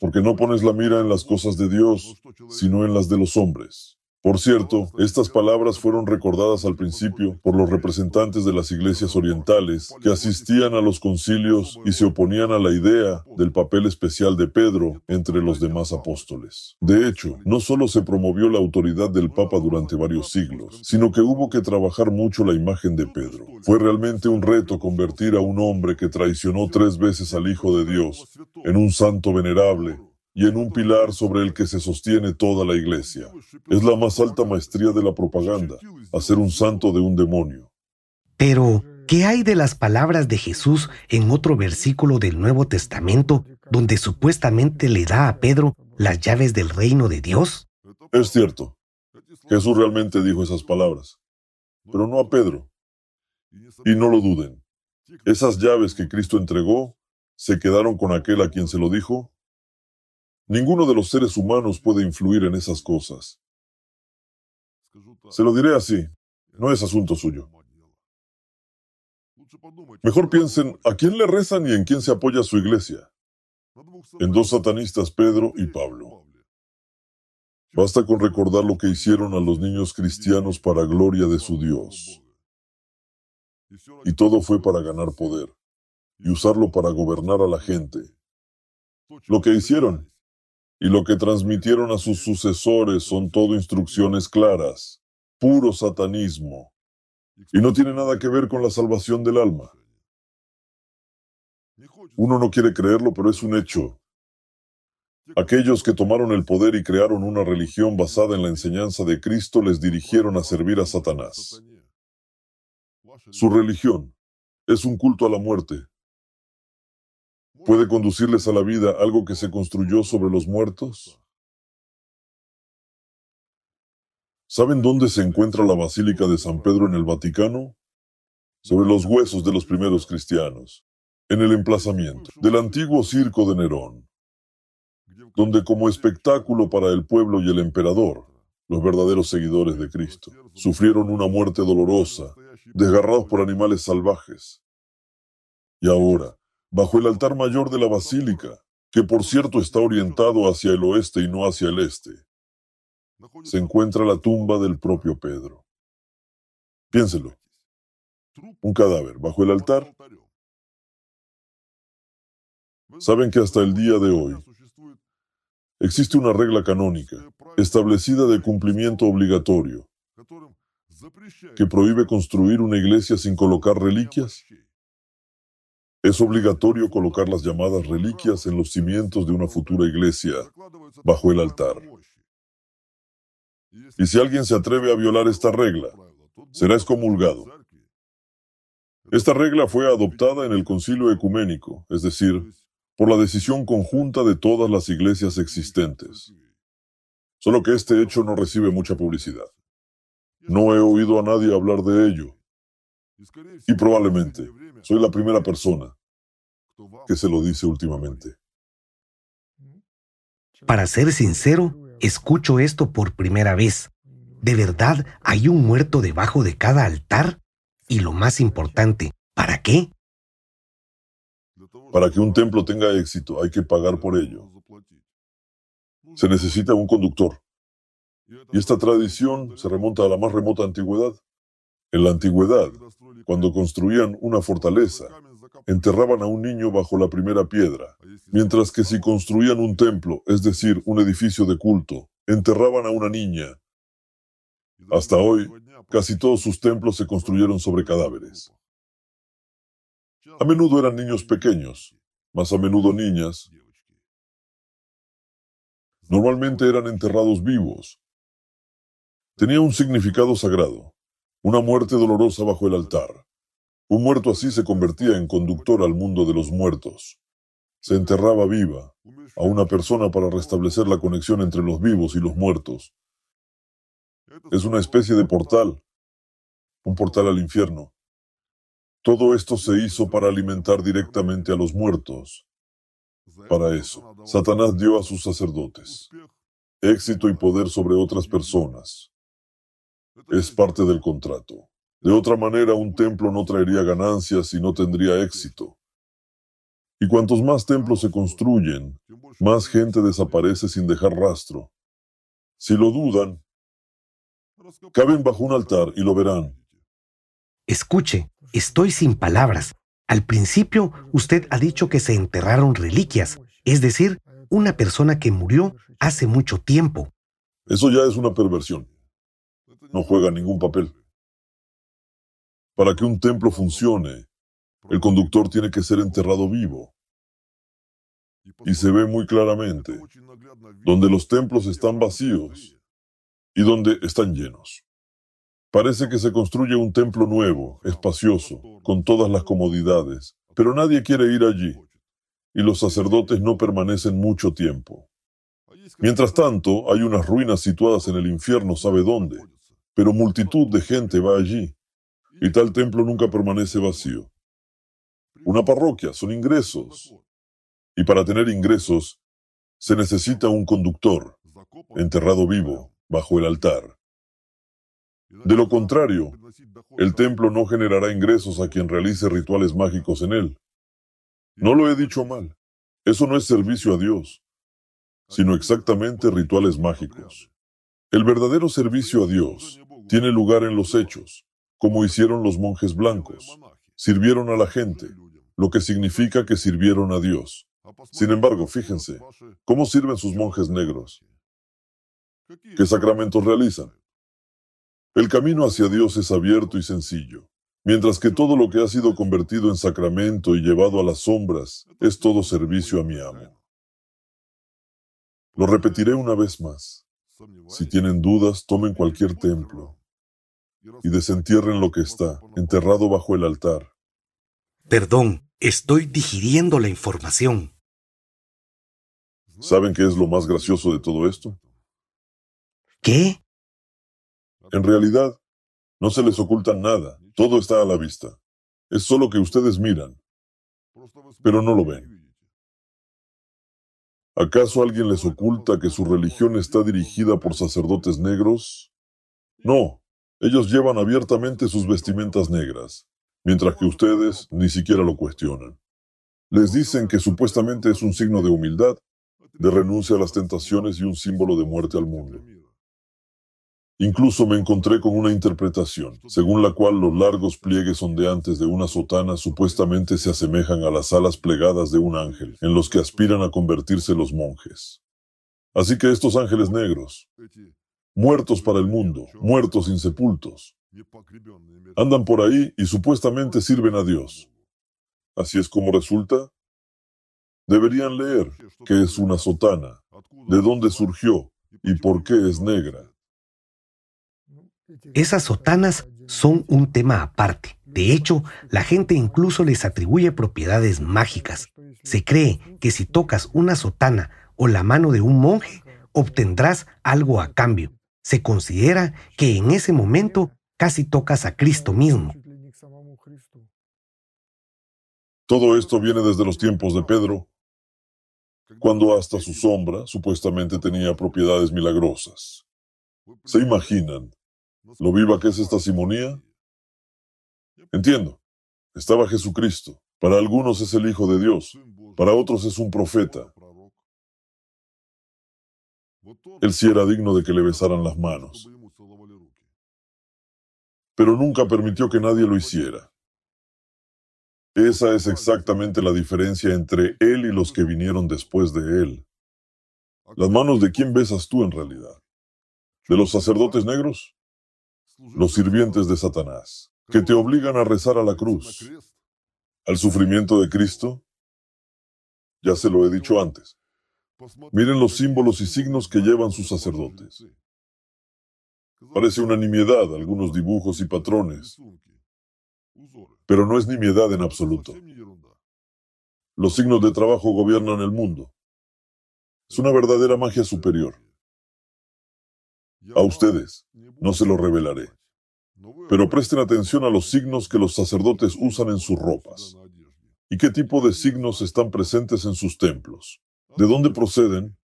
porque no pones la mira en las cosas de Dios, sino en las de los hombres. Por cierto, estas palabras fueron recordadas al principio por los representantes de las iglesias orientales que asistían a los concilios y se oponían a la idea del papel especial de Pedro entre los demás apóstoles. De hecho, no solo se promovió la autoridad del Papa durante varios siglos, sino que hubo que trabajar mucho la imagen de Pedro. Fue realmente un reto convertir a un hombre que traicionó tres veces al Hijo de Dios en un santo venerable y en un pilar sobre el que se sostiene toda la iglesia. Es la más alta maestría de la propaganda, hacer un santo de un demonio.
Pero, ¿qué hay de las palabras de Jesús en otro versículo del Nuevo Testamento donde supuestamente le da a Pedro las llaves del reino de Dios?
Es cierto. Jesús realmente dijo esas palabras, pero no a Pedro. Y no lo duden. Esas llaves que Cristo entregó se quedaron con aquel a quien se lo dijo Ninguno de los seres humanos puede influir en esas cosas. Se lo diré así, no es asunto suyo. Mejor piensen a quién le rezan y en quién se apoya su iglesia. En dos satanistas, Pedro y Pablo. Basta con recordar lo que hicieron a los niños cristianos para gloria de su Dios. Y todo fue para ganar poder y usarlo para gobernar a la gente. Lo que hicieron y lo que transmitieron a sus sucesores son todo instrucciones claras, puro satanismo, y no tiene nada que ver con la salvación del alma. Uno no quiere creerlo, pero es un hecho. Aquellos que tomaron el poder y crearon una religión basada en la enseñanza de Cristo les dirigieron a servir a Satanás. Su religión es un culto a la muerte, ¿Puede conducirles a la vida algo que se construyó sobre los muertos? ¿Saben dónde se encuentra la Basílica de San Pedro en el Vaticano? Sobre los huesos de los primeros cristianos, en el emplazamiento del antiguo circo de Nerón, donde como espectáculo para el pueblo y el emperador, los verdaderos seguidores de Cristo, sufrieron una muerte dolorosa, desgarrados por animales salvajes. Y ahora, bajo el altar mayor de la basílica, que por cierto está orientado hacia el oeste y no hacia el este, se encuentra la tumba del propio Pedro. Piénselo. Un cadáver bajo el altar. Saben que hasta el día de hoy existe una regla canónica establecida de cumplimiento obligatorio que prohíbe construir una iglesia sin colocar reliquias es obligatorio colocar las llamadas reliquias en los cimientos de una futura iglesia, bajo el altar. Y si alguien se atreve a violar esta regla, será excomulgado. Esta regla fue adoptada en el concilio ecuménico, es decir, por la decisión conjunta de todas las iglesias existentes. Solo que este hecho no recibe mucha publicidad. No he oído a nadie hablar de ello. Y probablemente soy la primera persona que se lo dice últimamente.
Para ser sincero, escucho esto por primera vez. ¿De verdad hay un muerto debajo de cada altar? Y lo más importante, ¿para qué?
Para que un templo tenga éxito hay que pagar por ello. Se necesita un conductor. Y esta tradición se remonta a la más remota antigüedad. En la antigüedad, cuando construían una fortaleza, enterraban a un niño bajo la primera piedra, mientras que si construían un templo, es decir, un edificio de culto, enterraban a una niña. Hasta hoy, casi todos sus templos se construyeron sobre cadáveres. A menudo eran niños pequeños, más a menudo niñas. Normalmente eran enterrados vivos. Tenía un significado sagrado, una muerte dolorosa bajo el altar. Un muerto así se convertía en conductor al mundo de los muertos. Se enterraba viva a una persona para restablecer la conexión entre los vivos y los muertos. Es una especie de portal, un portal al infierno. Todo esto se hizo para alimentar directamente a los muertos. Para eso, Satanás dio a sus sacerdotes éxito y poder sobre otras personas. Es parte del contrato. De otra manera, un templo no traería ganancias y no tendría éxito. Y cuantos más templos se construyen, más gente desaparece sin dejar rastro. Si lo dudan, caben bajo un altar y lo verán.
Escuche, estoy sin palabras. Al principio, usted ha dicho que se enterraron reliquias, es decir, una persona que murió hace mucho tiempo.
Eso ya es una perversión. No juega ningún papel. Para que un templo funcione, el conductor tiene que ser enterrado vivo. Y se ve muy claramente donde los templos están vacíos y donde están llenos. Parece que se construye un templo nuevo, espacioso, con todas las comodidades, pero nadie quiere ir allí y los sacerdotes no permanecen mucho tiempo. Mientras tanto, hay unas ruinas situadas en el infierno, sabe dónde, pero multitud de gente va allí, y tal templo nunca permanece vacío. Una parroquia son ingresos, y para tener ingresos se necesita un conductor, enterrado vivo, bajo el altar. De lo contrario, el templo no generará ingresos a quien realice rituales mágicos en él. No lo he dicho mal. Eso no es servicio a Dios, sino exactamente rituales mágicos. El verdadero servicio a Dios tiene lugar en los hechos, como hicieron los monjes blancos. Sirvieron a la gente, lo que significa que sirvieron a Dios. Sin embargo, fíjense, ¿cómo sirven sus monjes negros? ¿Qué sacramentos realizan? El camino hacia Dios es abierto y sencillo. Mientras que todo lo que ha sido convertido en sacramento y llevado a las sombras es todo servicio a mi amo. Lo repetiré una vez más. Si tienen dudas, tomen cualquier templo y desentierren lo que está enterrado bajo el altar.
Perdón, estoy digiriendo la información.
¿Saben qué es lo más gracioso de todo esto?
¿Qué?
En realidad, no se les oculta nada, todo está a la vista. Es solo que ustedes miran, pero no lo ven. ¿Acaso alguien les oculta que su religión está dirigida por sacerdotes negros? No, ellos llevan abiertamente sus vestimentas negras, mientras que ustedes ni siquiera lo cuestionan. Les dicen que supuestamente es un signo de humildad, de renuncia a las tentaciones y un símbolo de muerte al mundo. Incluso me encontré con una interpretación, según la cual los largos pliegues ondeantes de una sotana supuestamente se asemejan a las alas plegadas de un ángel, en los que aspiran a convertirse los monjes. Así que estos ángeles negros, muertos para el mundo, muertos insepultos, andan por ahí y supuestamente sirven a Dios. Así es como resulta. Deberían leer qué es una sotana, de dónde surgió y por qué es negra.
Esas sotanas son un tema aparte. De hecho, la gente incluso les atribuye propiedades mágicas. Se cree que si tocas una sotana o la mano de un monje, obtendrás algo a cambio. Se considera que en ese momento casi tocas a Cristo mismo.
Todo esto viene desde los tiempos de Pedro, cuando hasta su sombra supuestamente tenía propiedades milagrosas. ¿Se imaginan lo viva que es esta simonía? Entiendo. Estaba Jesucristo. Para algunos es el Hijo de Dios. Para otros es un profeta. Él sí era digno de que le besaran las manos. Pero nunca permitió que nadie lo hiciera. Esa es exactamente la diferencia entre Él y los que vinieron después de Él. ¿Las manos de quién besas tú en realidad? ¿De los sacerdotes negros? Los sirvientes de Satanás, que te obligan a rezar a la cruz, al sufrimiento de Cristo. Ya se lo he dicho antes. Miren los símbolos y signos que llevan sus sacerdotes. Parece una nimiedad algunos dibujos y patrones, Pero no es nimiedad en absoluto. Los signos de trabajo gobiernan el mundo. Es una verdadera magia superior. A ustedes no se lo revelaré. Pero presten atención a los signos que los sacerdotes usan en sus ropas. ¿Y qué tipo de signos están presentes en sus templos? ¿De dónde proceden?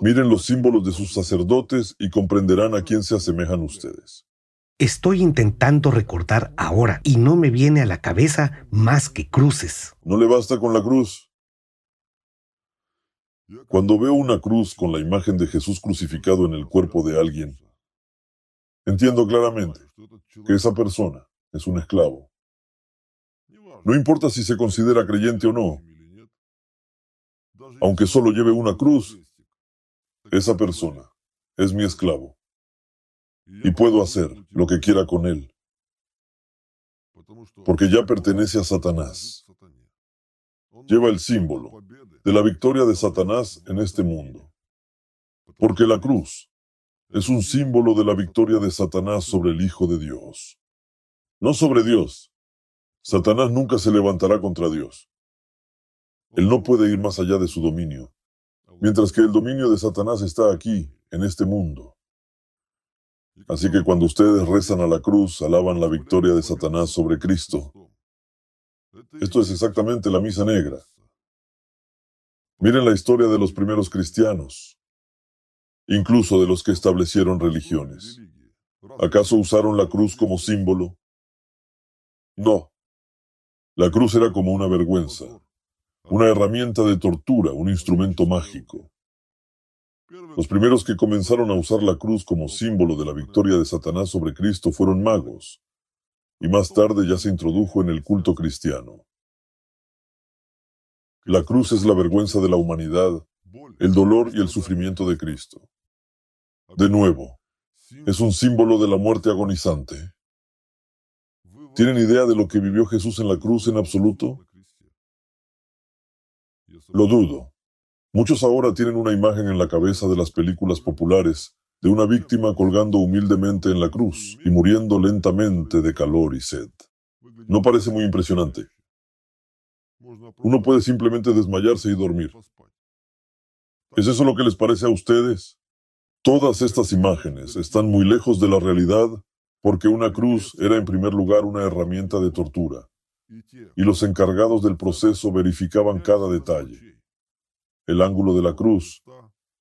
Miren los símbolos de sus sacerdotes y comprenderán a quién se asemejan ustedes.
Estoy intentando recordar ahora y no me viene a la cabeza más que cruces.
¿No le basta con la cruz? Cuando veo una cruz con la imagen de Jesús crucificado en el cuerpo de alguien, entiendo claramente que esa persona es un esclavo. No importa si se considera creyente o no, aunque solo lleve una cruz, esa persona es mi esclavo y puedo hacer lo que quiera con él, porque ya pertenece a Satanás. Lleva el símbolo de la victoria de Satanás en este mundo, porque la cruz es un símbolo de la victoria de Satanás sobre el Hijo de Dios, no sobre Dios. Satanás nunca se levantará contra Dios. Él no puede ir más allá de su dominio, mientras que el dominio de Satanás está aquí, en este mundo. Así que cuando ustedes rezan a la cruz, alaban la victoria de Satanás sobre Cristo. Esto es exactamente la misa negra. Miren la historia de los primeros cristianos, incluso de los que establecieron religiones. ¿Acaso usaron la cruz como símbolo? No. La cruz era como una vergüenza, una herramienta de tortura, un instrumento mágico. Los primeros que comenzaron a usar la cruz como símbolo de la victoria de Satanás sobre Cristo fueron magos, y más tarde ya se introdujo en el culto cristiano. La cruz es la vergüenza de la humanidad, el dolor y el sufrimiento de Cristo. De nuevo, es un símbolo de la muerte agonizante. ¿Tienen idea de lo que vivió Jesús en la cruz en absoluto? Lo dudo. Muchos ahora tienen una imagen en la cabeza de las películas populares de una víctima colgando humildemente en la cruz y muriendo lentamente de calor y sed. No parece muy impresionante. Uno puede simplemente desmayarse y dormir. ¿Es eso lo que les parece a ustedes? Todas estas imágenes están muy lejos de la realidad porque una cruz era en primer lugar una herramienta de tortura y los encargados del proceso verificaban cada detalle el ángulo de la cruz,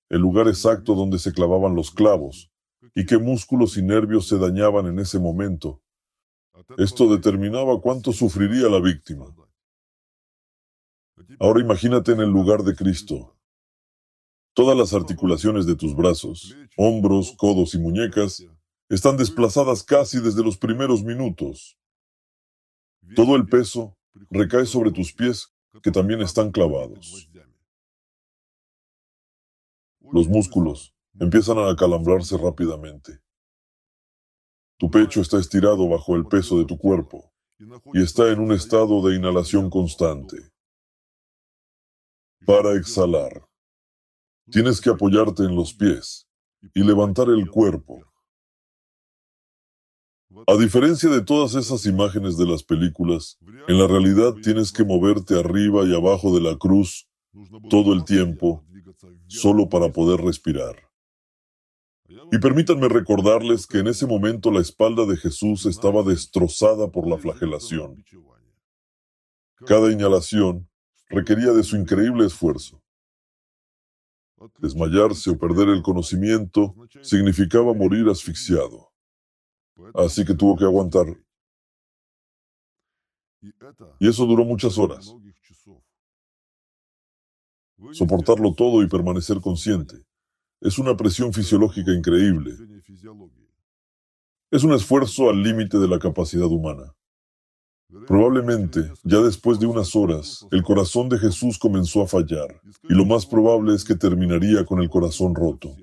el lugar exacto donde se clavaban los clavos, y qué músculos y nervios se dañaban en ese momento. Esto determinaba cuánto sufriría la víctima. Ahora imagínate en el lugar de Cristo. Todas las articulaciones de tus brazos, hombros, codos y muñecas están desplazadas casi desde los primeros minutos. Todo el peso recae sobre tus pies que también están clavados. Los músculos empiezan a acalambrarse rápidamente. Tu pecho está estirado bajo el peso de tu cuerpo y está en un estado de inhalación constante. Para exhalar, tienes que apoyarte en los pies y levantar el cuerpo. A diferencia de todas esas imágenes de las películas, en la realidad tienes que moverte arriba y abajo de la cruz todo el tiempo solo para poder respirar. Y permítanme recordarles que en ese momento la espalda de Jesús estaba destrozada por la flagelación. Cada inhalación requería de su increíble esfuerzo. Desmayarse o perder el conocimiento significaba morir asfixiado. Así que tuvo que aguantar. Y eso duró muchas horas soportarlo todo y permanecer consciente. Es una presión fisiológica increíble. Es un esfuerzo al límite de la capacidad humana. Probablemente, ya después de unas horas, el corazón de Jesús comenzó a fallar, y lo más probable es que terminaría con el corazón roto.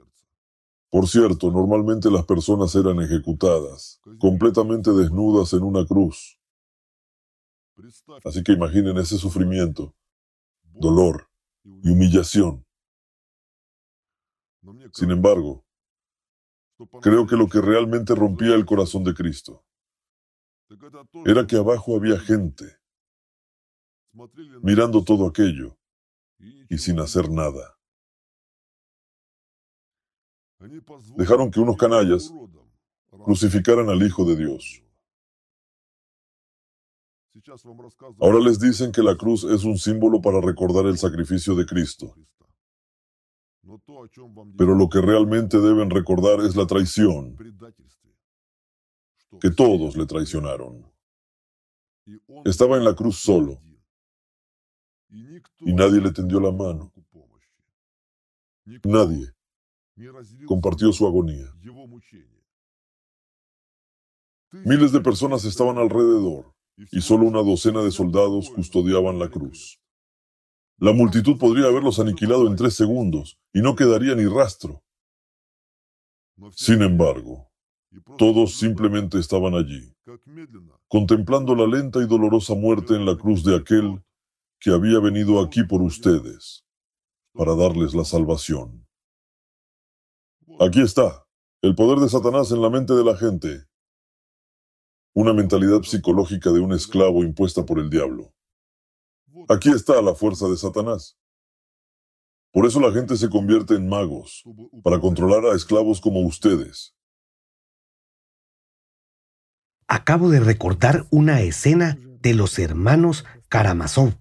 Por cierto, normalmente las personas eran ejecutadas, completamente desnudas en una cruz. Así que imaginen ese sufrimiento, dolor, y humillación. Sin embargo, creo que lo que realmente rompía el corazón de Cristo era que abajo había gente mirando todo aquello y sin hacer nada. Dejaron que unos canallas crucificaran al Hijo de Dios. Ahora les dicen que la cruz es un símbolo para recordar el sacrificio de Cristo. Pero lo que realmente deben recordar es la traición, que todos le traicionaron. Estaba en la cruz solo y nadie le tendió la mano. Nadie compartió su agonía. Miles de personas estaban alrededor y solo una docena de soldados custodiaban la cruz. La multitud podría haberlos aniquilado en tres segundos y no quedaría ni rastro. Sin embargo, todos simplemente estaban allí, contemplando la lenta y dolorosa muerte en la cruz de aquel que había venido aquí por ustedes, para darles la salvación. Aquí está, el poder de Satanás en la mente de la gente, una mentalidad psicológica de un esclavo impuesta por el diablo. Aquí está la fuerza de Satanás. Por eso la gente se convierte en magos, para controlar a esclavos como ustedes.
Acabo de recordar una escena de los hermanos Karamazov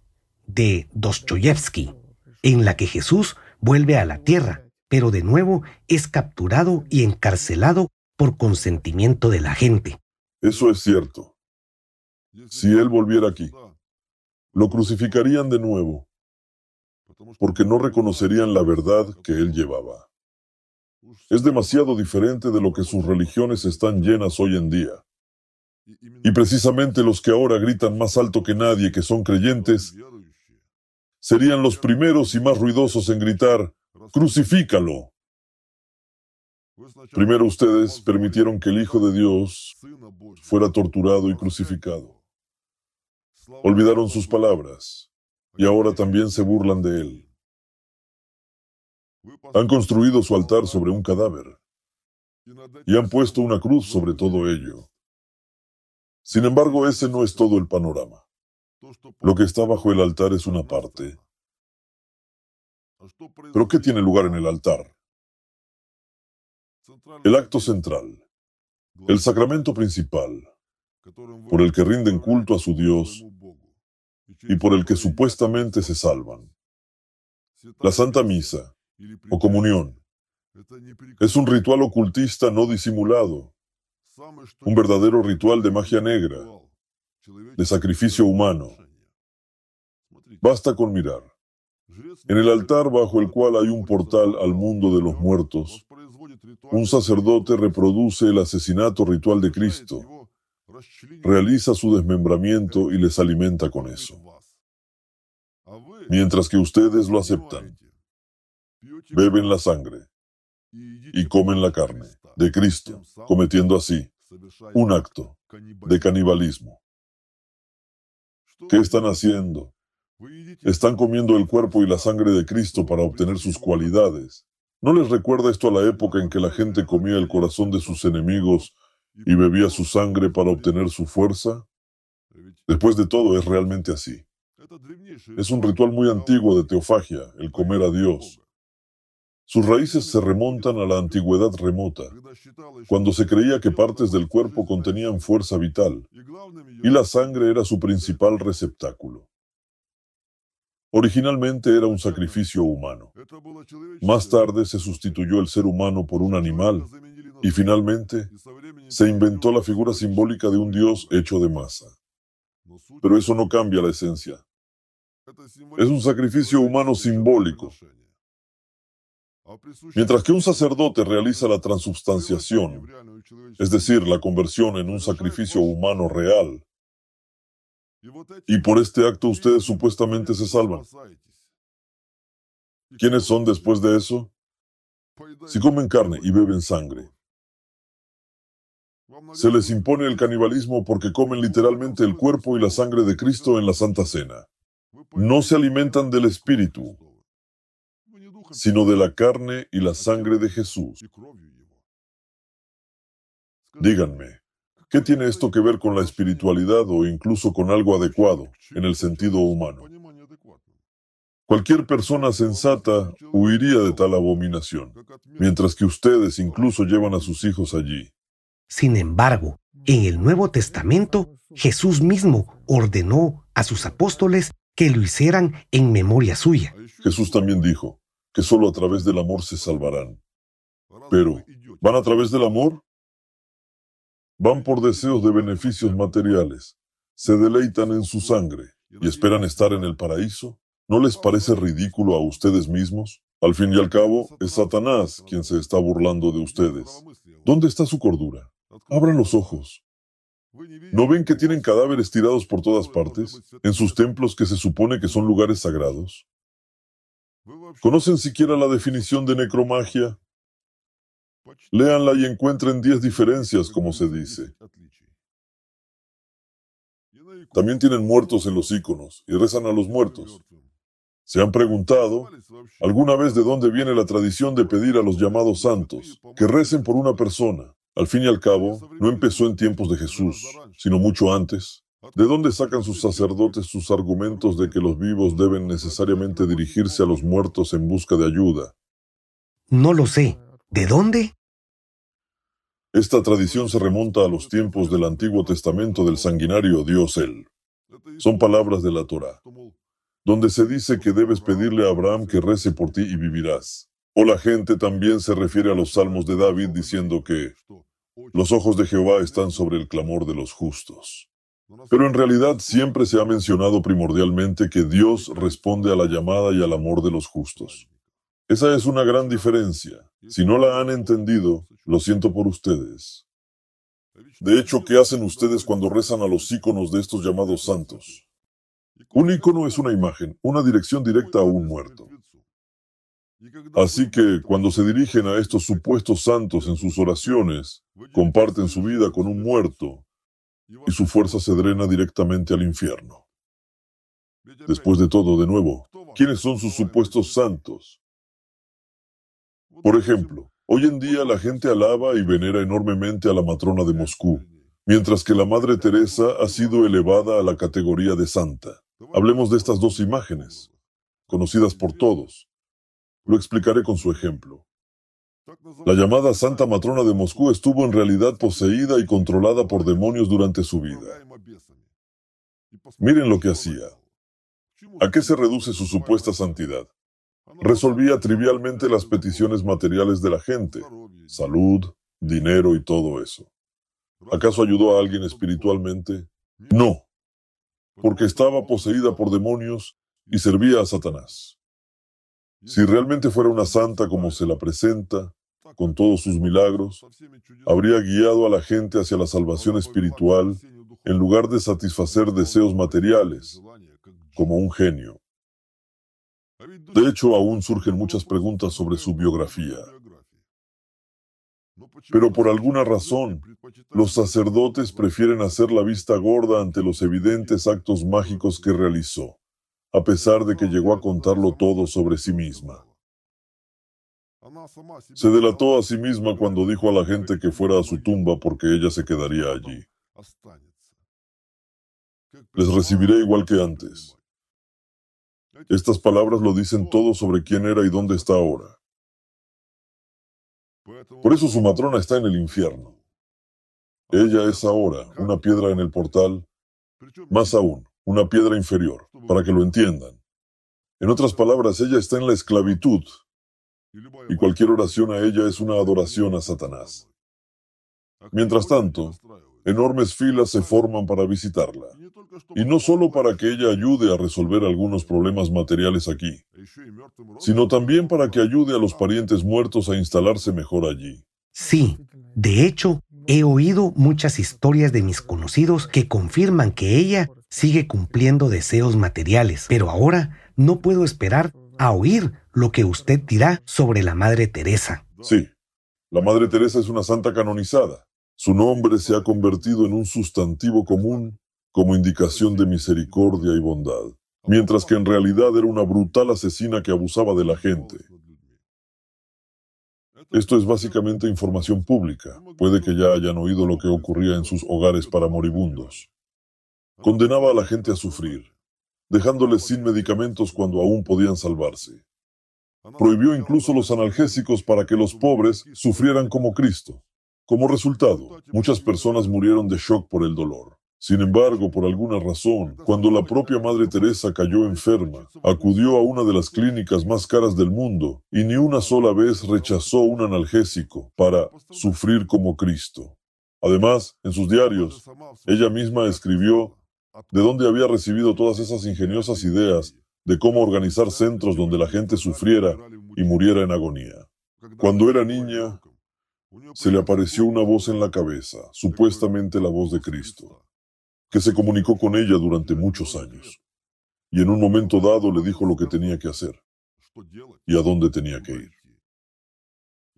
de Dostoyevsky, en la que Jesús vuelve a la tierra, pero de nuevo es capturado y encarcelado por consentimiento de la gente.
Eso es cierto. Si Él volviera aquí, lo crucificarían de nuevo, porque no reconocerían la verdad que Él llevaba. Es demasiado diferente de lo que sus religiones están llenas hoy en día. Y precisamente los que ahora gritan más alto que nadie que son creyentes, serían los primeros y más ruidosos en gritar, crucifícalo. Primero ustedes permitieron que el Hijo de Dios fuera torturado y crucificado. Olvidaron sus palabras y ahora también se burlan de él. Han construido su altar sobre un cadáver y han puesto una cruz sobre todo ello. Sin embargo, ese no es todo el panorama. Lo que está bajo el altar es una parte. ¿Pero qué tiene lugar en el altar? El acto central, el sacramento principal, por el que rinden culto a su Dios y por el que supuestamente se salvan. La Santa Misa o comunión es un ritual ocultista no disimulado, un verdadero ritual de magia negra, de sacrificio humano. Basta con mirar. En el altar bajo el cual hay un portal al mundo de los muertos, un sacerdote reproduce el asesinato ritual de Cristo, realiza su desmembramiento y les alimenta con eso. Mientras que ustedes lo aceptan, beben la sangre y comen la carne de Cristo, cometiendo así un acto de canibalismo. ¿Qué están haciendo? Están comiendo el cuerpo y la sangre de Cristo para obtener sus cualidades. ¿No les recuerda esto a la época en que la gente comía el corazón de sus enemigos y bebía su sangre para obtener su fuerza? Después de todo, es realmente así. Es un ritual muy antiguo de teofagia, el comer a Dios. Sus raíces se remontan a la antigüedad remota, cuando se creía que partes del cuerpo contenían fuerza vital y la sangre era su principal receptáculo. Originalmente era un sacrificio humano. Más tarde se sustituyó el ser humano por un animal y finalmente se inventó la figura simbólica de un dios hecho de masa. Pero eso no cambia la esencia. Es un sacrificio humano simbólico. Mientras que un sacerdote realiza la transubstanciación, es decir, la conversión en un sacrificio humano real, y por este acto ustedes supuestamente se salvan. ¿Quiénes son después de eso? Si comen carne y beben sangre. Se les impone el canibalismo porque comen literalmente el cuerpo y la sangre de Cristo en la Santa Cena. No se alimentan del Espíritu, sino de la carne y la sangre de Jesús. Díganme, ¿Qué tiene esto que ver con la espiritualidad o incluso con algo adecuado en el sentido humano? Cualquier persona sensata huiría de tal abominación, mientras que ustedes incluso llevan a sus hijos allí.
Sin embargo, en el Nuevo Testamento, Jesús mismo ordenó a sus apóstoles que lo hicieran en memoria suya.
Jesús también dijo que solo a través del amor se salvarán. Pero, ¿van a través del amor? Van por deseos de beneficios materiales, se deleitan en su sangre y esperan estar en el paraíso. ¿No les parece ridículo a ustedes mismos? Al fin y al cabo, es Satanás quien se está burlando de ustedes. ¿Dónde está su cordura? Abran los ojos. ¿No ven que tienen cadáveres tirados por todas partes, en sus templos que se supone que son lugares sagrados? ¿Conocen siquiera la definición de necromagia? Léanla y encuentren diez diferencias, como se dice. También tienen muertos en los íconos y rezan a los muertos. ¿Se han preguntado alguna vez de dónde viene la tradición de pedir a los llamados santos que recen por una persona? Al fin y al cabo, no empezó en tiempos de Jesús, sino mucho antes. ¿De dónde sacan sus sacerdotes sus argumentos de que los vivos deben necesariamente dirigirse a los muertos en busca de ayuda?
No lo sé. ¿De dónde?
Esta tradición se remonta a los tiempos del Antiguo Testamento del sanguinario Dios él. Son palabras de la Torah, donde se dice que debes pedirle a Abraham que rece por ti y vivirás. O la gente también se refiere a los salmos de David diciendo que los ojos de Jehová están sobre el clamor de los justos. Pero en realidad siempre se ha mencionado primordialmente que Dios responde a la llamada y al amor de los justos. Esa es una gran diferencia. Si no la han entendido, lo siento por ustedes. De hecho, ¿qué hacen ustedes cuando rezan a los íconos de estos llamados santos? Un ícono es una imagen, una dirección directa a un muerto. Así que cuando se dirigen a estos supuestos santos en sus oraciones, comparten su vida con un muerto y su fuerza se drena directamente al infierno. Después de todo, de nuevo, ¿quiénes son sus supuestos santos? Por ejemplo, hoy en día la gente alaba y venera enormemente a la matrona de Moscú, mientras que la Madre Teresa ha sido elevada a la categoría de santa. Hablemos de estas dos imágenes, conocidas por todos. Lo explicaré con su ejemplo. La llamada Santa Matrona de Moscú estuvo en realidad poseída y controlada por demonios durante su vida. Miren lo que hacía. ¿A qué se reduce su supuesta santidad? resolvía trivialmente las peticiones materiales de la gente, salud, dinero y todo eso. ¿Acaso ayudó a alguien espiritualmente? No, porque estaba poseída por demonios y servía a Satanás. Si realmente fuera una santa como se la presenta, con todos sus milagros, habría guiado a la gente hacia la salvación espiritual en lugar de satisfacer deseos materiales, como un genio. De hecho, aún surgen muchas preguntas sobre su biografía. Pero por alguna razón, los sacerdotes prefieren hacer la vista gorda ante los evidentes actos mágicos que realizó, a pesar de que llegó a contarlo todo sobre sí misma. Se delató a sí misma cuando dijo a la gente que fuera a su tumba porque ella se quedaría allí. Les recibiré igual que antes. Estas palabras lo dicen todo sobre quién era y dónde está ahora. Por eso su matrona está en el infierno. Ella es ahora una piedra en el portal, más aún, una piedra inferior, para que lo entiendan. En otras palabras, ella está en la esclavitud, y cualquier oración a ella es una adoración a Satanás. Mientras tanto, enormes filas se forman para visitarla. Y no solo para que ella ayude a resolver algunos problemas materiales aquí, sino también para que ayude a los parientes muertos a instalarse mejor allí.
Sí, de hecho, he oído muchas historias de mis conocidos que confirman que ella sigue cumpliendo deseos materiales, pero ahora no puedo esperar a oír lo que usted dirá sobre la Madre Teresa.
Sí, la Madre Teresa es una santa canonizada. Su nombre se ha convertido en un sustantivo común como indicación de misericordia y bondad, mientras que en realidad era una brutal asesina que abusaba de la gente. Esto es básicamente información pública. Puede que ya hayan oído lo que ocurría en sus hogares para moribundos. Condenaba a la gente a sufrir, dejándoles sin medicamentos cuando aún podían salvarse. Prohibió incluso los analgésicos para que los pobres sufrieran como Cristo. Como resultado, muchas personas murieron de shock por el dolor. Sin embargo, por alguna razón, cuando la propia Madre Teresa cayó enferma, acudió a una de las clínicas más caras del mundo y ni una sola vez rechazó un analgésico para sufrir como Cristo. Además, en sus diarios, ella misma escribió de dónde había recibido todas esas ingeniosas ideas de cómo organizar centros donde la gente sufriera y muriera en agonía. Cuando era niña, se le apareció una voz en la cabeza, supuestamente la voz de Cristo que se comunicó con ella durante muchos años. Y en un momento dado le dijo lo que tenía que hacer y a dónde tenía que ir.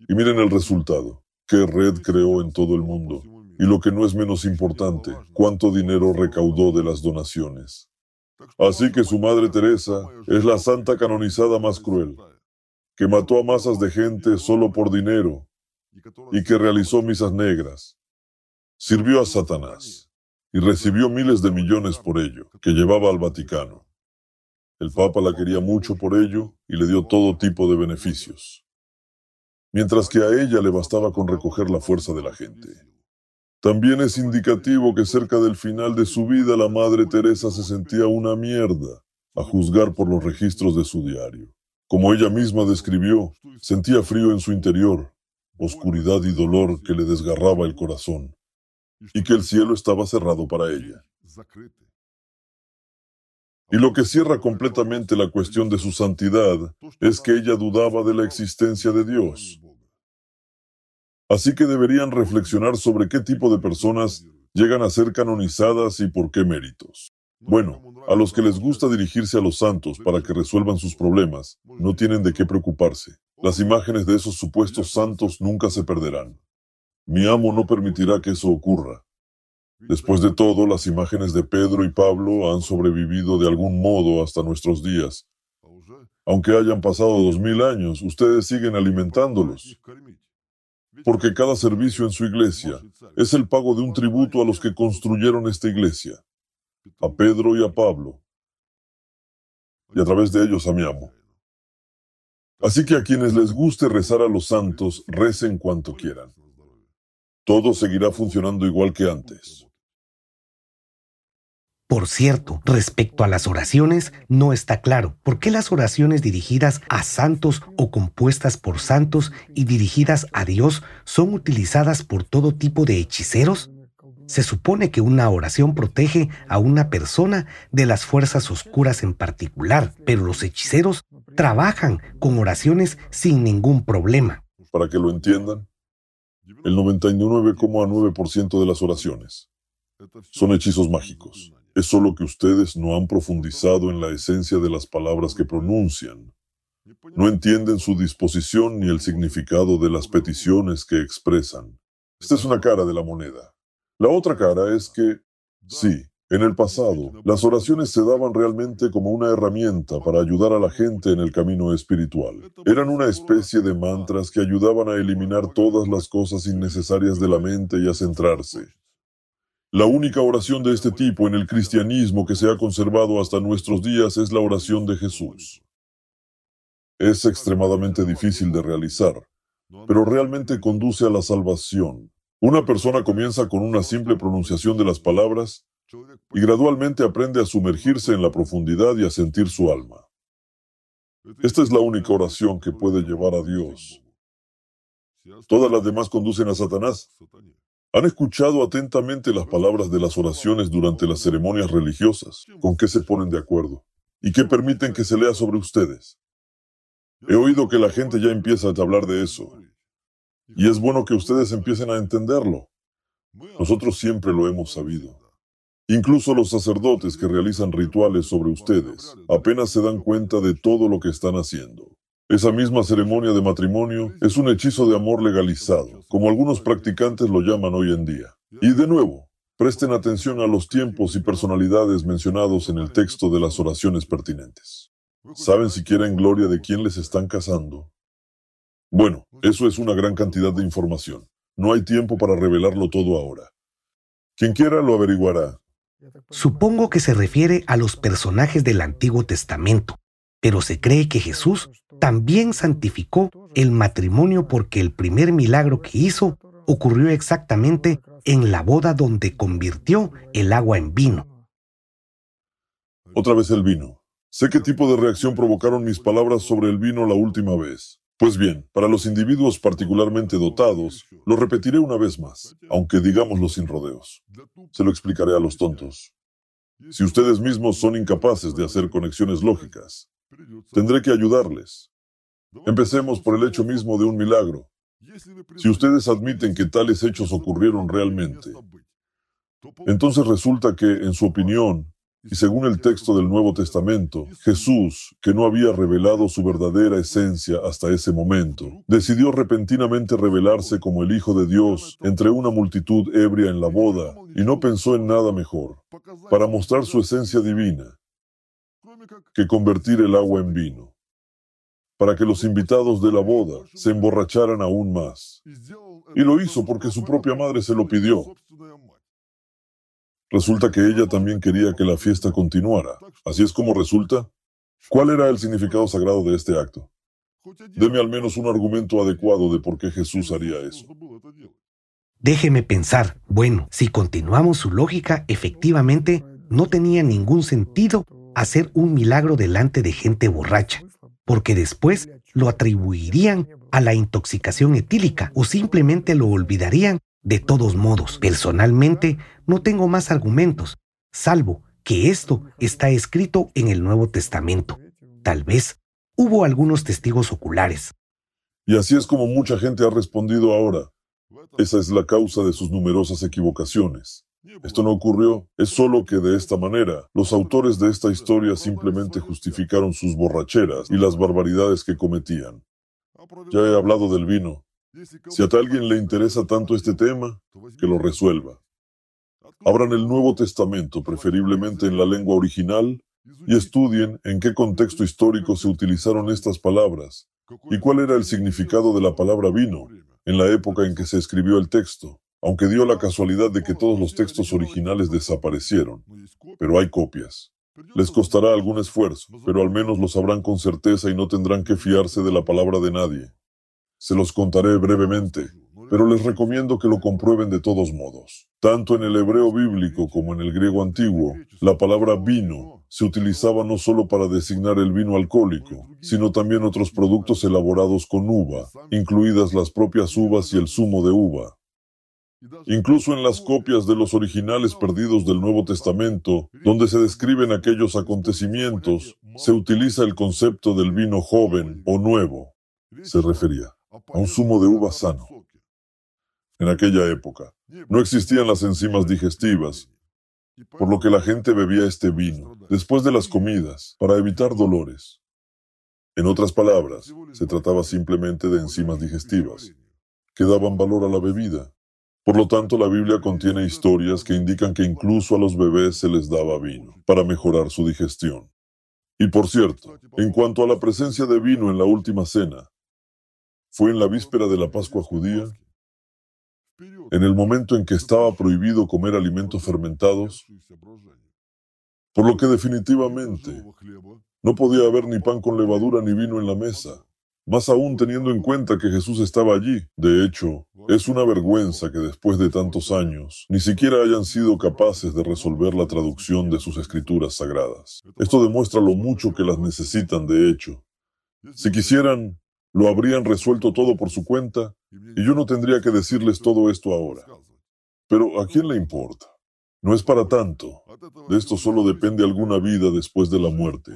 Y miren el resultado, qué red creó en todo el mundo. Y lo que no es menos importante, cuánto dinero recaudó de las donaciones. Así que su madre Teresa es la santa canonizada más cruel, que mató a masas de gente solo por dinero y que realizó misas negras. Sirvió a Satanás y recibió miles de millones por ello, que llevaba al Vaticano. El Papa la quería mucho por ello y le dio todo tipo de beneficios, mientras que a ella le bastaba con recoger la fuerza de la gente. También es indicativo que cerca del final de su vida la Madre Teresa se sentía una mierda, a juzgar por los registros de su diario. Como ella misma describió, sentía frío en su interior, oscuridad y dolor que le desgarraba el corazón y que el cielo estaba cerrado para ella. Y lo que cierra completamente la cuestión de su santidad es que ella dudaba de la existencia de Dios. Así que deberían reflexionar sobre qué tipo de personas llegan a ser canonizadas y por qué méritos. Bueno, a los que les gusta dirigirse a los santos para que resuelvan sus problemas, no tienen de qué preocuparse. Las imágenes de esos supuestos santos nunca se perderán. Mi amo no permitirá que eso ocurra. Después de todo, las imágenes de Pedro y Pablo han sobrevivido de algún modo hasta nuestros días. Aunque hayan pasado dos mil años, ustedes siguen alimentándolos. Porque cada servicio en su iglesia es el pago de un tributo a los que construyeron esta iglesia, a Pedro y a Pablo, y a través de ellos a mi amo. Así que a quienes les guste rezar a los santos, recen cuanto quieran todo seguirá funcionando igual que antes.
Por cierto, respecto a las oraciones, no está claro por qué las oraciones dirigidas a santos o compuestas por santos y dirigidas a Dios son utilizadas por todo tipo de hechiceros. Se supone que una oración protege a una persona de las fuerzas oscuras en particular, pero los hechiceros trabajan con oraciones sin ningún problema.
Para que lo entiendan, el 99,9% de las oraciones son hechizos mágicos. Es solo que ustedes no han profundizado en la esencia de las palabras que pronuncian. No entienden su disposición ni el significado de las peticiones que expresan. Esta es una cara de la moneda. La otra cara es que, sí, en el pasado, las oraciones se daban realmente como una herramienta para ayudar a la gente en el camino espiritual. Eran una especie de mantras que ayudaban a eliminar todas las cosas innecesarias de la mente y a centrarse. La única oración de este tipo en el cristianismo que se ha conservado hasta nuestros días es la oración de Jesús. Es extremadamente difícil de realizar, pero realmente conduce a la salvación. Una persona comienza con una simple pronunciación de las palabras y gradualmente aprende a sumergirse en la profundidad y a sentir su alma. Esta es la única oración que puede llevar a Dios. Todas las demás conducen a Satanás. ¿Han escuchado atentamente las palabras de las oraciones durante las ceremonias religiosas? ¿Con qué se ponen de acuerdo? ¿Y qué permiten que se lea sobre ustedes? He oído que la gente ya empieza a hablar de eso. Y es bueno que ustedes empiecen a entenderlo. Nosotros siempre lo hemos sabido. Incluso los sacerdotes que realizan rituales sobre ustedes apenas se dan cuenta de todo lo que están haciendo. Esa misma ceremonia de matrimonio es un hechizo de amor legalizado, como algunos practicantes lo llaman hoy en día. Y de nuevo, presten atención a los tiempos y personalidades mencionados en el texto de las oraciones pertinentes. ¿Saben siquiera en gloria de quién les están casando? Bueno, eso es una gran cantidad de información. No hay tiempo para revelarlo todo ahora. Quien quiera lo averiguará.
Supongo que se refiere a los personajes del Antiguo Testamento, pero se cree que Jesús también santificó el matrimonio porque el primer milagro que hizo ocurrió exactamente en la boda donde convirtió el agua en vino.
Otra vez el vino. Sé qué tipo de reacción provocaron mis palabras sobre el vino la última vez. Pues bien, para los individuos particularmente dotados, lo repetiré una vez más, aunque digámoslo sin rodeos. Se lo explicaré a los tontos. Si ustedes mismos son incapaces de hacer conexiones lógicas, tendré que ayudarles. Empecemos por el hecho mismo de un milagro. Si ustedes admiten que tales hechos ocurrieron realmente, entonces resulta que, en su opinión, y según el texto del Nuevo Testamento, Jesús, que no había revelado su verdadera esencia hasta ese momento, decidió repentinamente revelarse como el Hijo de Dios entre una multitud ebria en la boda y no pensó en nada mejor para mostrar su esencia divina que convertir el agua en vino, para que los invitados de la boda se emborracharan aún más. Y lo hizo porque su propia madre se lo pidió. Resulta que ella también quería que la fiesta continuara. Así es como resulta. ¿Cuál era el significado sagrado de este acto? Deme al menos un argumento adecuado de por qué Jesús haría eso.
Déjeme pensar. Bueno, si continuamos su lógica, efectivamente, no tenía ningún sentido hacer un milagro delante de gente borracha, porque después lo atribuirían a la intoxicación etílica o simplemente lo olvidarían de todos modos, personalmente no tengo más argumentos, salvo que esto está escrito en el Nuevo Testamento. Tal vez hubo algunos testigos oculares.
Y así es como mucha gente ha respondido ahora. Esa es la causa de sus numerosas equivocaciones. Esto no ocurrió, es solo que de esta manera, los autores de esta historia simplemente justificaron sus borracheras y las barbaridades que cometían. Ya he hablado del vino, si a alguien le interesa tanto este tema, que lo resuelva. Abran el Nuevo Testamento, preferiblemente en la lengua original, y estudien en qué contexto histórico se utilizaron estas palabras y cuál era el significado de la palabra vino en la época en que se escribió el texto, aunque dio la casualidad de que todos los textos originales desaparecieron, pero hay copias. Les costará algún esfuerzo, pero al menos lo sabrán con certeza y no tendrán que fiarse de la palabra de nadie. Se los contaré brevemente, pero les recomiendo que lo comprueben de todos modos. Tanto en el hebreo bíblico como en el griego antiguo, la palabra vino se utilizaba no solo para designar el vino alcohólico, sino también otros productos elaborados con uva, incluidas las propias uvas y el zumo de uva. Incluso en las copias de los originales perdidos del Nuevo Testamento, donde se describen aquellos acontecimientos, se utiliza el concepto del vino joven o nuevo. Se refería a un zumo de uva sano. En aquella época no existían las enzimas digestivas, por lo que la gente bebía este vino después de las comidas para evitar dolores. En otras palabras, se trataba simplemente de enzimas digestivas que daban valor a la bebida. Por lo tanto, la Biblia contiene historias que indican que incluso a los bebés se les daba vino para mejorar su digestión. Y por cierto, en cuanto a la presencia de vino en la última cena, fue en la víspera de la Pascua judía, en el momento en que estaba prohibido comer alimentos fermentados, por lo que definitivamente no podía haber ni pan con levadura ni vino en la mesa, más aún teniendo en cuenta que Jesús estaba allí. De hecho, es una vergüenza que después de tantos años ni siquiera hayan sido capaces de resolver la traducción de sus escrituras sagradas. Esto demuestra lo mucho que las necesitan de hecho. Si quisieran, lo habrían resuelto todo por su cuenta y yo no tendría que decirles todo esto ahora. Pero ¿a quién le importa? No es para tanto. De esto solo depende alguna vida después de la muerte.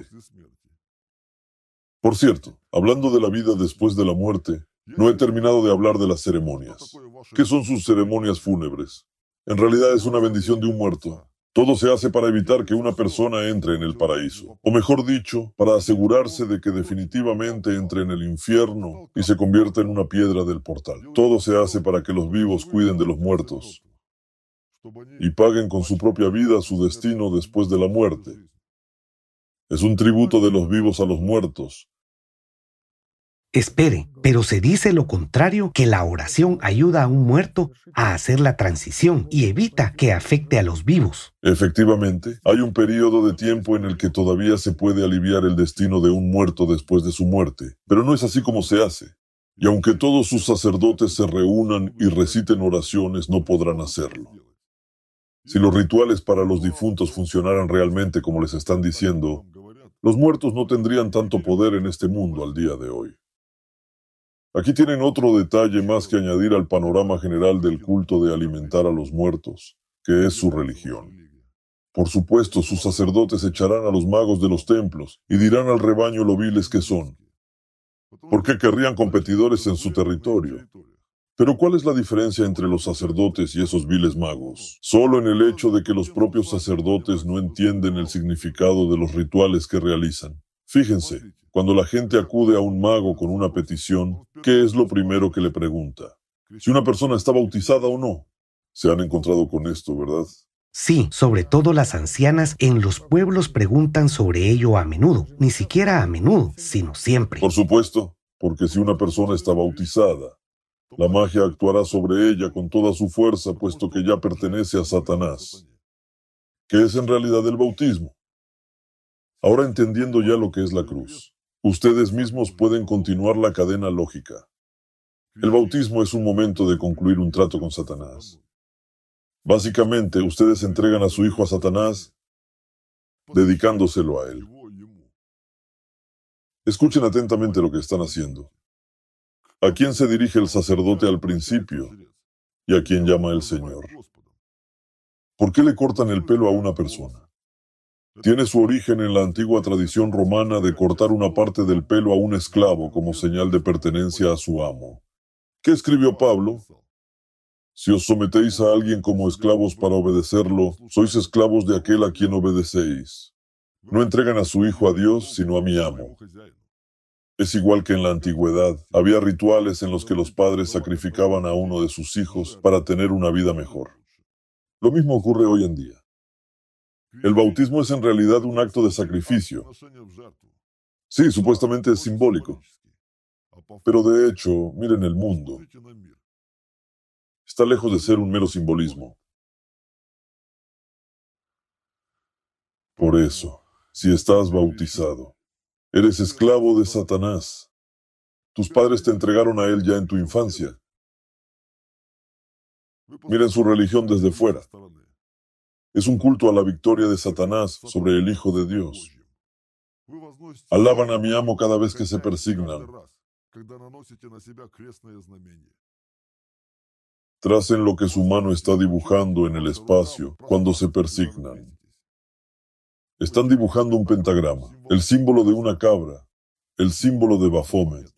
Por cierto, hablando de la vida después de la muerte, no he terminado de hablar de las ceremonias. ¿Qué son sus ceremonias fúnebres? En realidad es una bendición de un muerto. Todo se hace para evitar que una persona entre en el paraíso, o mejor dicho, para asegurarse de que definitivamente entre en el infierno y se convierta en una piedra del portal. Todo se hace para que los vivos cuiden de los muertos y paguen con su propia vida su destino después de la muerte. Es un tributo de los vivos a los muertos.
Espere, pero se dice lo contrario, que la oración ayuda a un muerto a hacer la transición y evita que afecte a los vivos.
Efectivamente, hay un periodo de tiempo en el que todavía se puede aliviar el destino de un muerto después de su muerte, pero no es así como se hace. Y aunque todos sus sacerdotes se reúnan y reciten oraciones, no podrán hacerlo. Si los rituales para los difuntos funcionaran realmente como les están diciendo, los muertos no tendrían tanto poder en este mundo al día de hoy. Aquí tienen otro detalle más que añadir al panorama general del culto de alimentar a los muertos, que es su religión. Por supuesto, sus sacerdotes echarán a los magos de los templos y dirán al rebaño lo viles que son. ¿Por qué querrían competidores en su territorio? Pero ¿cuál es la diferencia entre los sacerdotes y esos viles magos? Solo en el hecho de que los propios sacerdotes no entienden el significado de los rituales que realizan. Fíjense, cuando la gente acude a un mago con una petición, ¿qué es lo primero que le pregunta? Si una persona está bautizada o no. Se han encontrado con esto, ¿verdad?
Sí, sobre todo las ancianas en los pueblos preguntan sobre ello a menudo, ni siquiera a menudo, sino siempre.
Por supuesto, porque si una persona está bautizada, la magia actuará sobre ella con toda su fuerza, puesto que ya pertenece a Satanás. ¿Qué es en realidad el bautismo? Ahora entendiendo ya lo que es la cruz, ustedes mismos pueden continuar la cadena lógica. El bautismo es un momento de concluir un trato con Satanás. Básicamente, ustedes entregan a su hijo a Satanás dedicándoselo a él. Escuchen atentamente lo que están haciendo. ¿A quién se dirige el sacerdote al principio y a quién llama el Señor? ¿Por qué le cortan el pelo a una persona? Tiene su origen en la antigua tradición romana de cortar una parte del pelo a un esclavo como señal de pertenencia a su amo. ¿Qué escribió Pablo? Si os sometéis a alguien como esclavos para obedecerlo, sois esclavos de aquel a quien obedecéis. No entregan a su hijo a Dios, sino a mi amo. Es igual que en la antigüedad. Había rituales en los que los padres sacrificaban a uno de sus hijos para tener una vida mejor. Lo mismo ocurre hoy en día. El bautismo es en realidad un acto de sacrificio. Sí, supuestamente es simbólico. Pero de hecho, miren el mundo. Está lejos de ser un mero simbolismo. Por eso, si estás bautizado, eres esclavo de Satanás. Tus padres te entregaron a él ya en tu infancia. Miren su religión desde fuera. Es un culto a la victoria de Satanás sobre el Hijo de Dios. Alaban a mi amo cada vez que se persignan. Tracen lo que su mano está dibujando en el espacio cuando se persignan. Están dibujando un pentagrama, el símbolo de una cabra, el símbolo de Baphomet.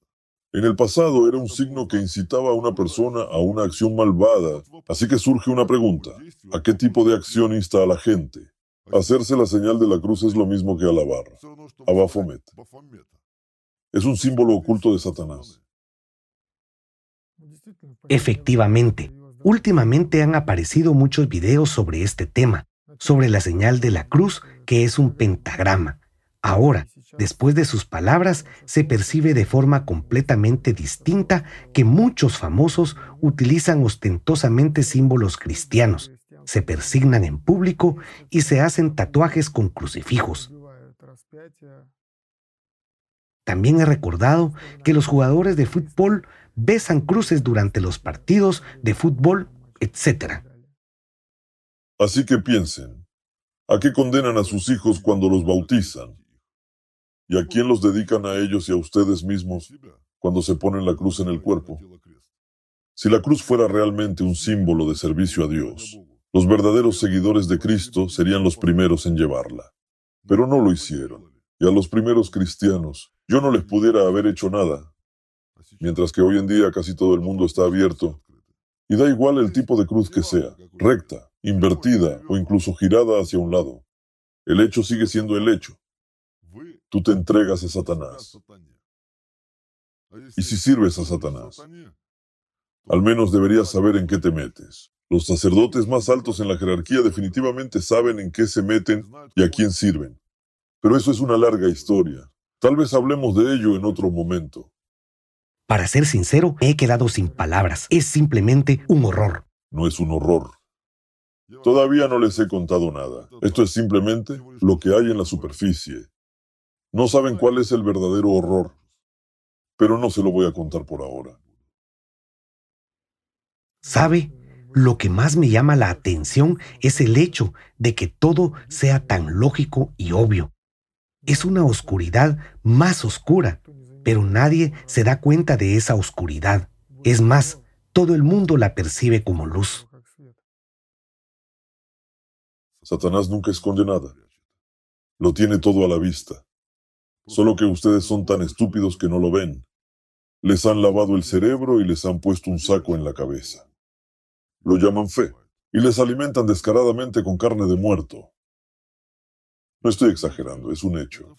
En el pasado era un signo que incitaba a una persona a una acción malvada, así que surge una pregunta. ¿A qué tipo de acción insta a la gente? Hacerse la señal de la cruz es lo mismo que alabar. A Baphomet. Es un símbolo oculto de Satanás.
Efectivamente, últimamente han aparecido muchos videos sobre este tema, sobre la señal de la cruz, que es un pentagrama. Ahora, después de sus palabras, se percibe de forma completamente distinta que muchos famosos utilizan ostentosamente símbolos cristianos, se persignan en público y se hacen tatuajes con crucifijos. También he recordado que los jugadores de fútbol besan cruces durante los partidos de fútbol, etc.
Así que piensen, ¿a qué condenan a sus hijos cuando los bautizan? ¿Y a quién los dedican a ellos y a ustedes mismos cuando se ponen la cruz en el cuerpo? Si la cruz fuera realmente un símbolo de servicio a Dios, los verdaderos seguidores de Cristo serían los primeros en llevarla. Pero no lo hicieron. Y a los primeros cristianos, yo no les pudiera haber hecho nada. Mientras que hoy en día casi todo el mundo está abierto. Y da igual el tipo de cruz que sea, recta, invertida o incluso girada hacia un lado. El hecho sigue siendo el hecho tú te entregas a Satanás. Y si sirves a Satanás, al menos deberías saber en qué te metes. Los sacerdotes más altos en la jerarquía definitivamente saben en qué se meten y a quién sirven. Pero eso es una larga historia. Tal vez hablemos de ello en otro momento.
Para ser sincero, he quedado sin palabras. Es simplemente un horror.
No es un horror. Todavía no les he contado nada. Esto es simplemente lo que hay en la superficie. No saben cuál es el verdadero horror, pero no se lo voy a contar por ahora.
¿Sabe? Lo que más me llama la atención es el hecho de que todo sea tan lógico y obvio. Es una oscuridad más oscura, pero nadie se da cuenta de esa oscuridad. Es más, todo el mundo la percibe como luz.
Satanás nunca esconde nada. Lo tiene todo a la vista. Solo que ustedes son tan estúpidos que no lo ven. Les han lavado el cerebro y les han puesto un saco en la cabeza. Lo llaman fe y les alimentan descaradamente con carne de muerto. No estoy exagerando, es un hecho.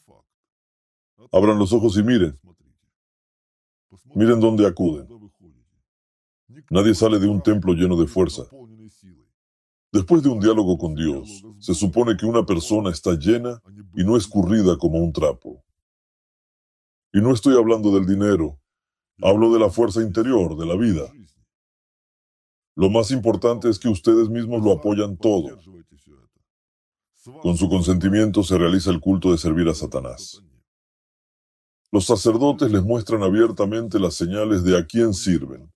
Abran los ojos y miren. Miren dónde acuden. Nadie sale de un templo lleno de fuerza. Después de un diálogo con Dios, se supone que una persona está llena y no escurrida como un trapo. Y no estoy hablando del dinero, hablo de la fuerza interior, de la vida. Lo más importante es que ustedes mismos lo apoyan todo. Con su consentimiento se realiza el culto de servir a Satanás. Los sacerdotes les muestran abiertamente las señales de a quién sirven,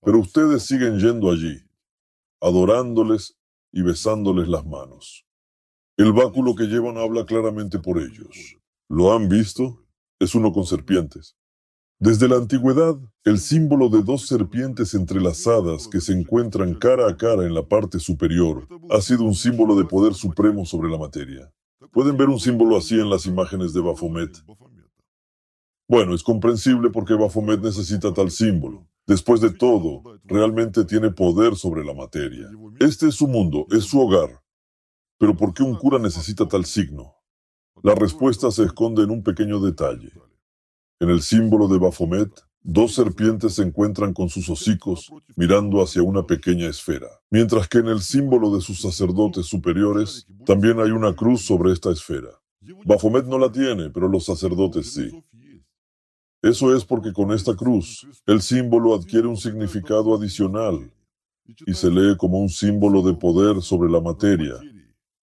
pero ustedes siguen yendo allí, adorándoles y besándoles las manos. El báculo que llevan habla claramente por ellos. ¿Lo han visto? Es uno con serpientes. Desde la antigüedad, el símbolo de dos serpientes entrelazadas que se encuentran cara a cara en la parte superior ha sido un símbolo de poder supremo sobre la materia. Pueden ver un símbolo así en las imágenes de Baphomet. Bueno, es comprensible porque Baphomet necesita tal símbolo. Después de todo, realmente tiene poder sobre la materia. Este es su mundo, es su hogar. Pero ¿por qué un cura necesita tal signo? La respuesta se esconde en un pequeño detalle. En el símbolo de Baphomet, dos serpientes se encuentran con sus hocicos mirando hacia una pequeña esfera, mientras que en el símbolo de sus sacerdotes superiores también hay una cruz sobre esta esfera. Baphomet no la tiene, pero los sacerdotes sí. Eso es porque con esta cruz el símbolo adquiere un significado adicional y se lee como un símbolo de poder sobre la materia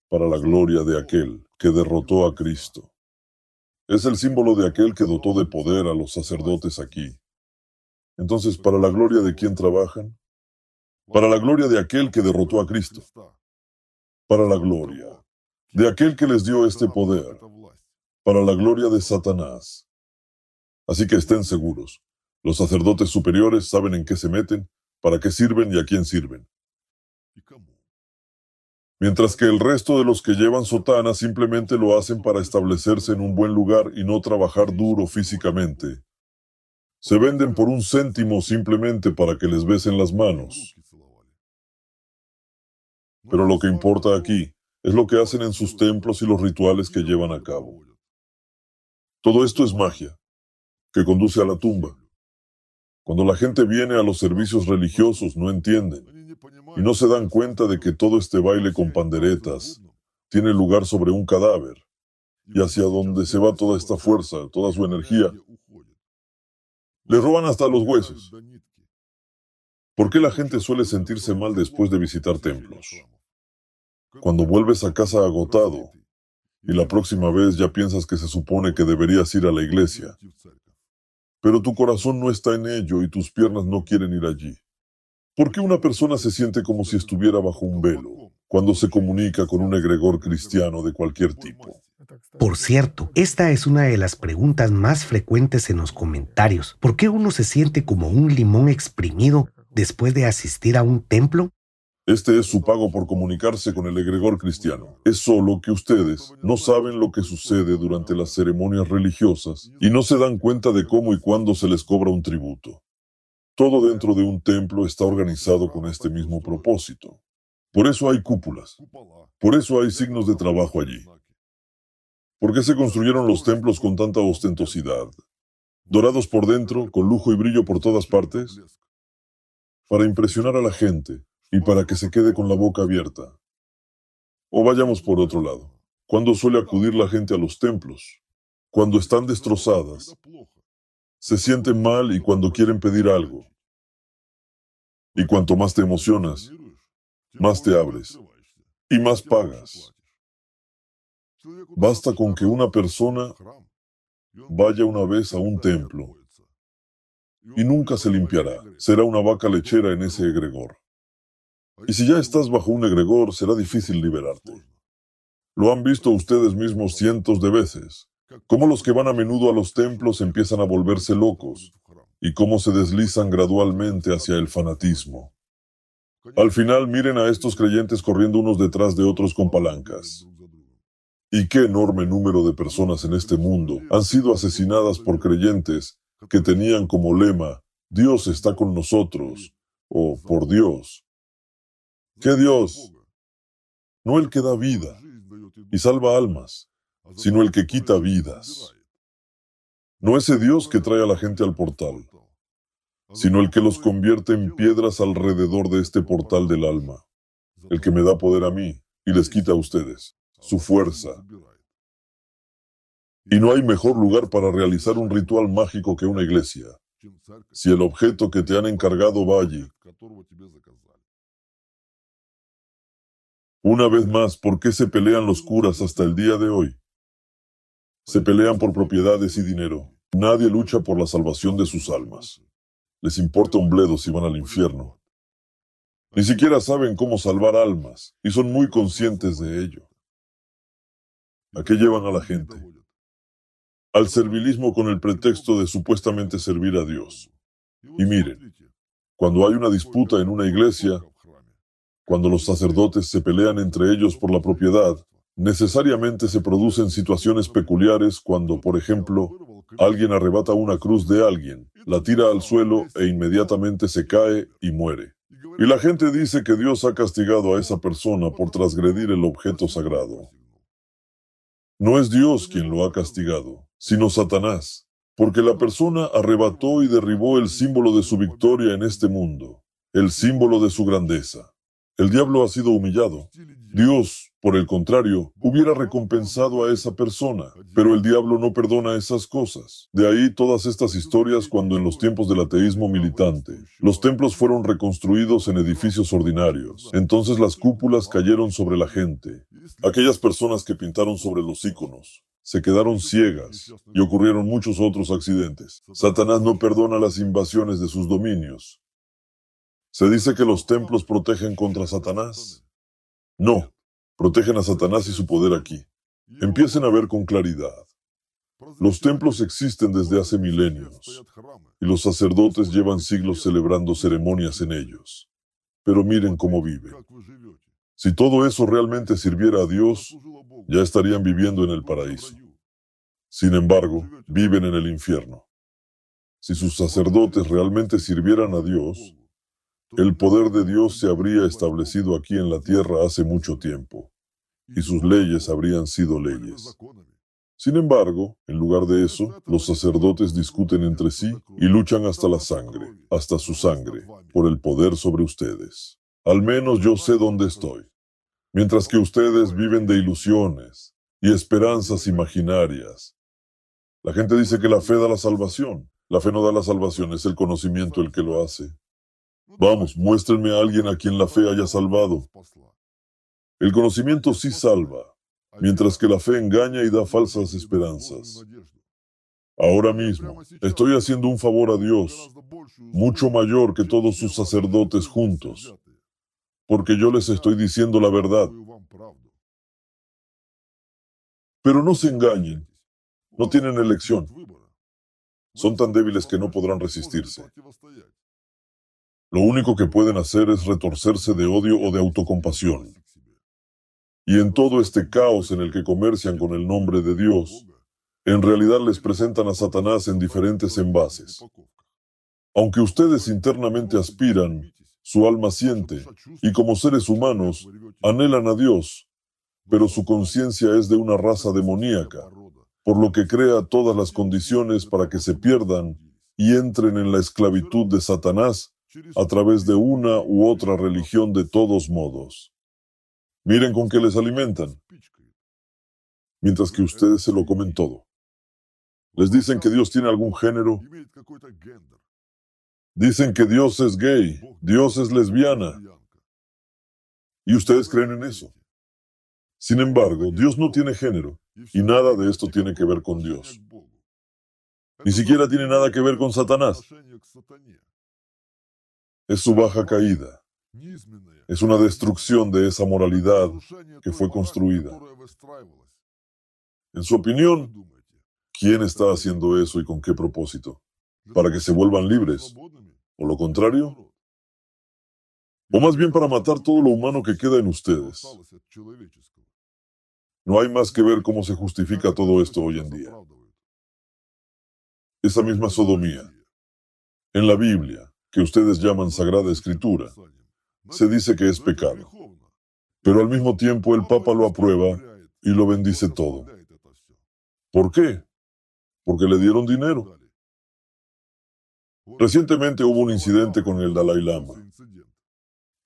para la gloria de aquel que derrotó a Cristo. Es el símbolo de aquel que dotó de poder a los sacerdotes aquí. Entonces, ¿para la gloria de quién trabajan? Para la gloria de aquel que derrotó a Cristo. Para la gloria de aquel que les dio este poder. Para la gloria de Satanás Así que estén seguros. Los sacerdotes superiores saben en qué se meten, para qué sirven y a quién sirven. Mientras que el resto de los que llevan sotana simplemente lo hacen para establecerse en un buen lugar y no trabajar duro físicamente. Se venden por un céntimo simplemente para que les besen las manos. Pero lo que importa aquí es lo que hacen en sus templos y los rituales que llevan a cabo. Todo esto es magia que conduce a la tumba. Cuando la gente viene a los servicios religiosos no entienden y no se dan cuenta de que todo este baile con panderetas tiene lugar sobre un cadáver y hacia donde se va toda esta fuerza, toda su energía. Le roban hasta los huesos. ¿Por qué la gente suele sentirse mal después de visitar templos? Cuando vuelves a casa agotado y la próxima vez ya piensas que se supone que deberías ir a la iglesia pero tu corazón no está en ello y tus piernas no quieren ir allí. ¿Por qué una persona se siente como si estuviera bajo un velo cuando se comunica con un egregor cristiano de cualquier tipo?
Por cierto, esta es una de las preguntas más frecuentes en los comentarios. ¿Por qué uno se siente como un limón exprimido después de asistir a un templo?
Este es su pago por comunicarse con el egregor cristiano. Es solo que ustedes no saben lo que sucede durante las ceremonias religiosas y no se dan cuenta de cómo y cuándo se les cobra un tributo. Todo dentro de un templo está organizado con este mismo propósito. Por eso hay cúpulas. Por eso hay signos de trabajo allí. ¿Por qué se construyeron los templos con tanta ostentosidad? Dorados por dentro, con lujo y brillo por todas partes. Para impresionar a la gente, y para que se quede con la boca abierta. O vayamos por otro lado. ¿Cuándo suele acudir la gente a los templos? Cuando están destrozadas. Se sienten mal y cuando quieren pedir algo. Y cuanto más te emocionas, más te abres y más pagas. Basta con que una persona vaya una vez a un templo y nunca se limpiará. Será una vaca lechera en ese egregor. Y si ya estás bajo un egregor, será difícil liberarte. Lo han visto ustedes mismos cientos de veces, cómo los que van a menudo a los templos empiezan a volverse locos y cómo se deslizan gradualmente hacia el fanatismo. Al final miren a estos creyentes corriendo unos detrás de otros con palancas. ¿Y qué enorme número de personas en este mundo han sido asesinadas por creyentes que tenían como lema, Dios está con nosotros, o por Dios? ¿Qué Dios? No el que da vida y salva almas, sino el que quita vidas. No ese Dios que trae a la gente al portal, sino el que los convierte en piedras alrededor de este portal del alma, el que me da poder a mí y les quita a ustedes su fuerza. Y no hay mejor lugar para realizar un ritual mágico que una iglesia, si el objeto que te han encargado va allí. Una vez más, ¿por qué se pelean los curas hasta el día de hoy? Se pelean por propiedades y dinero. Nadie lucha por la salvación de sus almas. Les importa un bledo si van al infierno. Ni siquiera saben cómo salvar almas y son muy conscientes de ello. ¿A qué llevan a la gente? Al servilismo con el pretexto de supuestamente servir a Dios. Y miren, cuando hay una disputa en una iglesia, cuando los sacerdotes se pelean entre ellos por la propiedad, necesariamente se producen situaciones peculiares cuando, por ejemplo, alguien arrebata una cruz de alguien, la tira al suelo e inmediatamente se cae y muere. Y la gente dice que Dios ha castigado a esa persona por transgredir el objeto sagrado. No es Dios quien lo ha castigado, sino Satanás, porque la persona arrebató y derribó el símbolo de su victoria en este mundo, el símbolo de su grandeza. El diablo ha sido humillado. Dios, por el contrario, hubiera recompensado a esa persona, pero el diablo no perdona esas cosas. De ahí todas estas historias cuando en los tiempos del ateísmo militante, los templos fueron reconstruidos en edificios ordinarios. Entonces las cúpulas cayeron sobre la gente. Aquellas personas que pintaron sobre los íconos, se quedaron ciegas y ocurrieron muchos otros accidentes. Satanás no perdona las invasiones de sus dominios, ¿Se dice que los templos protegen contra Satanás? No, protegen a Satanás y su poder aquí. Empiecen a ver con claridad. Los templos existen desde hace milenios y los sacerdotes llevan siglos celebrando ceremonias en ellos. Pero miren cómo viven. Si todo eso realmente sirviera a Dios, ya estarían viviendo en el paraíso. Sin embargo, viven en el infierno. Si sus sacerdotes realmente sirvieran a Dios, el poder de Dios se habría establecido aquí en la tierra hace mucho tiempo, y sus leyes habrían sido leyes. Sin embargo, en lugar de eso, los sacerdotes discuten entre sí y luchan hasta la sangre, hasta su sangre, por el poder sobre ustedes. Al menos yo sé dónde estoy. Mientras que ustedes viven de ilusiones y esperanzas imaginarias. La gente dice que la fe da la salvación. La fe no da la salvación, es el conocimiento el que lo hace. Vamos, muéstrenme a alguien a quien la fe haya salvado. El conocimiento sí salva, mientras que la fe engaña y da falsas esperanzas. Ahora mismo, estoy haciendo un favor a Dios, mucho mayor que todos sus sacerdotes juntos, porque yo les estoy diciendo la verdad. Pero no se engañen, no tienen elección. Son tan débiles que no podrán resistirse. Lo único que pueden hacer es retorcerse de odio o de autocompasión. Y en todo este caos en el que comercian con el nombre de Dios, en realidad les presentan a Satanás en diferentes envases. Aunque ustedes internamente aspiran, su alma siente, y como seres humanos, anhelan a Dios, pero su conciencia es de una raza demoníaca, por lo que crea todas las condiciones para que se pierdan y entren en la esclavitud de Satanás a través de una u otra religión de todos modos. Miren con qué les alimentan, mientras que ustedes se lo comen todo. Les dicen que Dios tiene algún género. Dicen que Dios es gay, Dios es lesbiana. ¿Y ustedes creen en eso? Sin embargo, Dios no tiene género y nada de esto tiene que ver con Dios. Ni siquiera tiene nada que ver con Satanás. Es su baja caída. Es una destrucción de esa moralidad que fue construida. En su opinión, ¿quién está haciendo eso y con qué propósito? ¿Para que se vuelvan libres? ¿O lo contrario? O más bien para matar todo lo humano que queda en ustedes. No hay más que ver cómo se justifica todo esto hoy en día. Esa misma sodomía. En la Biblia, que ustedes llaman Sagrada Escritura, se dice que es pecado. Pero al mismo tiempo el Papa lo aprueba y lo bendice todo. ¿Por qué? Porque le dieron dinero. Recientemente hubo un incidente con el Dalai Lama.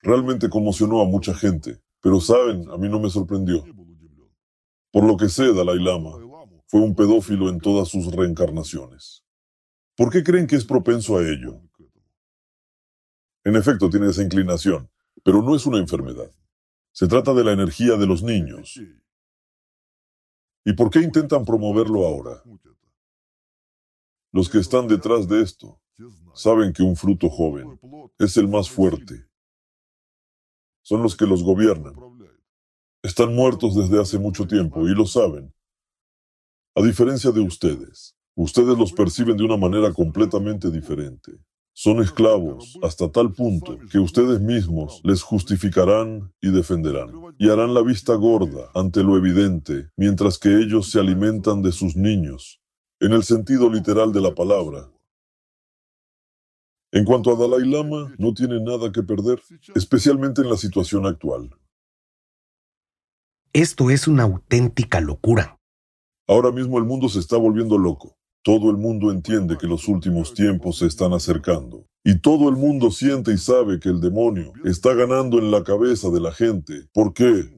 Realmente conmocionó a mucha gente, pero saben, a mí no me sorprendió. Por lo que sé, Dalai Lama fue un pedófilo en todas sus reencarnaciones. ¿Por qué creen que es propenso a ello? En efecto, tiene esa inclinación, pero no es una enfermedad. Se trata de la energía de los niños. ¿Y por qué intentan promoverlo ahora? Los que están detrás de esto saben que un fruto joven es el más fuerte. Son los que los gobiernan. Están muertos desde hace mucho tiempo y lo saben. A diferencia de ustedes, ustedes los perciben de una manera completamente diferente. Son esclavos hasta tal punto que ustedes mismos les justificarán y defenderán, y harán la vista gorda ante lo evidente, mientras que ellos se alimentan de sus niños, en el sentido literal de la palabra. En cuanto a Dalai Lama, no tiene nada que perder, especialmente en la situación actual.
Esto es una auténtica locura.
Ahora mismo el mundo se está volviendo loco. Todo el mundo entiende que los últimos tiempos se están acercando. Y todo el mundo siente y sabe que el demonio está ganando en la cabeza de la gente. ¿Por qué?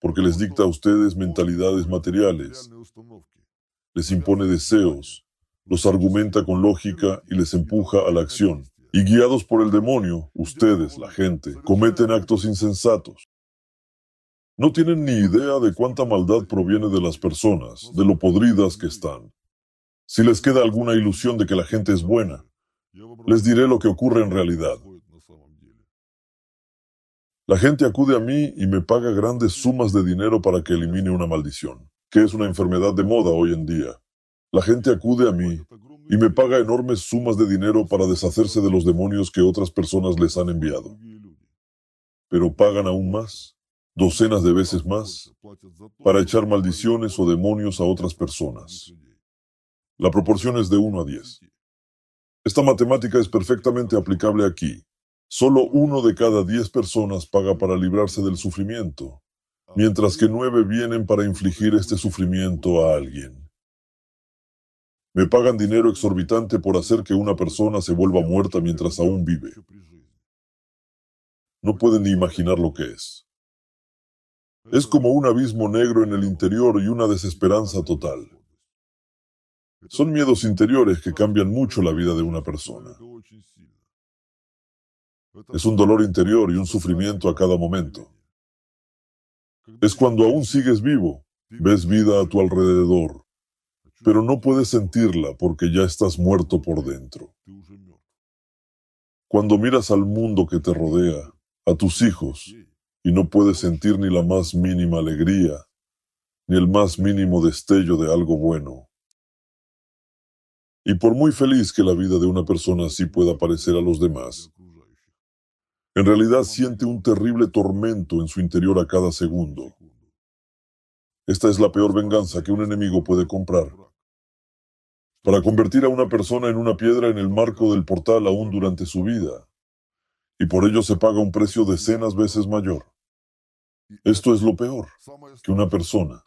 Porque les dicta a ustedes mentalidades materiales. Les impone deseos. Los argumenta con lógica y les empuja a la acción. Y guiados por el demonio, ustedes, la gente, cometen actos insensatos. No tienen ni idea de cuánta maldad proviene de las personas, de lo podridas que están. Si les queda alguna ilusión de que la gente es buena, les diré lo que ocurre en realidad. La gente acude a mí y me paga grandes sumas de dinero para que elimine una maldición, que es una enfermedad de moda hoy en día. La gente acude a mí y me paga enormes sumas de dinero para deshacerse de los demonios que otras personas les han enviado. Pero pagan aún más docenas de veces más para echar maldiciones o demonios a otras personas. La proporción es de 1 a 10. Esta matemática es perfectamente aplicable aquí. Solo uno de cada 10 personas paga para librarse del sufrimiento, mientras que nueve vienen para infligir este sufrimiento a alguien. Me pagan dinero exorbitante por hacer que una persona se vuelva muerta mientras aún vive. No pueden ni imaginar lo que es. Es como un abismo negro en el interior y una desesperanza total. Son miedos interiores que cambian mucho la vida de una persona. Es un dolor interior y un sufrimiento a cada momento. Es cuando aún sigues vivo, ves vida a tu alrededor, pero no puedes sentirla porque ya estás muerto por dentro. Cuando miras al mundo que te rodea, a tus hijos, y no puedes sentir ni la más mínima alegría, ni el más mínimo destello de algo bueno. Y por muy feliz que la vida de una persona así pueda parecer a los demás, en realidad siente un terrible tormento en su interior a cada segundo. Esta es la peor venganza que un enemigo puede comprar. Para convertir a una persona en una piedra en el marco del portal aún durante su vida, y por ello se paga un precio decenas veces mayor. Esto es lo peor que una persona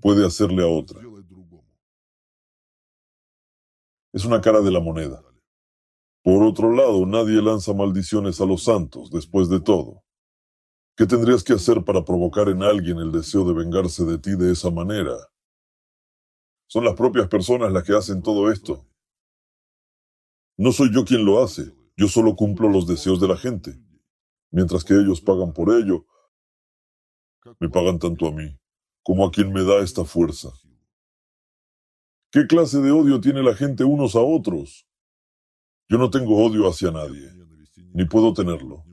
puede hacerle a otra. Es una cara de la moneda. Por otro lado, nadie lanza maldiciones a los santos, después de todo. ¿Qué tendrías que hacer para provocar en alguien el deseo de vengarse de ti de esa manera? Son las propias personas las que hacen todo esto. No soy yo quien lo hace, yo solo cumplo los deseos de la gente. Mientras que ellos pagan por ello, me pagan tanto a mí como a quien me da esta fuerza. ¿Qué clase de odio tiene la gente unos a otros? Yo no tengo odio hacia nadie, ni puedo tenerlo.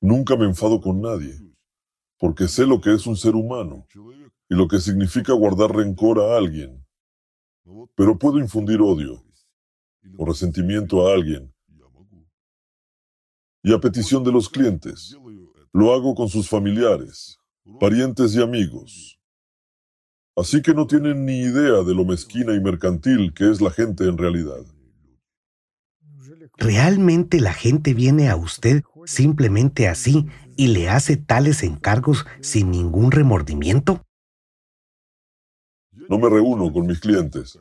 Nunca me enfado con nadie, porque sé lo que es un ser humano y lo que significa guardar rencor a alguien. Pero puedo infundir odio o resentimiento a alguien. Y a petición de los clientes, lo hago con sus familiares, parientes y amigos. Así que no tienen ni idea de lo mezquina y mercantil que es la gente en realidad.
¿Realmente la gente viene a usted simplemente así y le hace tales encargos sin ningún remordimiento?
No me reúno con mis clientes.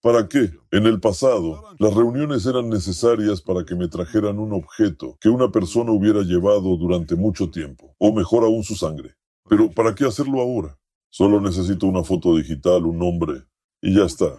¿Para qué? En el pasado, las reuniones eran necesarias para que me trajeran un objeto que una persona hubiera llevado durante mucho tiempo, o mejor aún su sangre. Pero ¿para qué hacerlo ahora? Solo necesito una foto digital, un nombre, y ya está.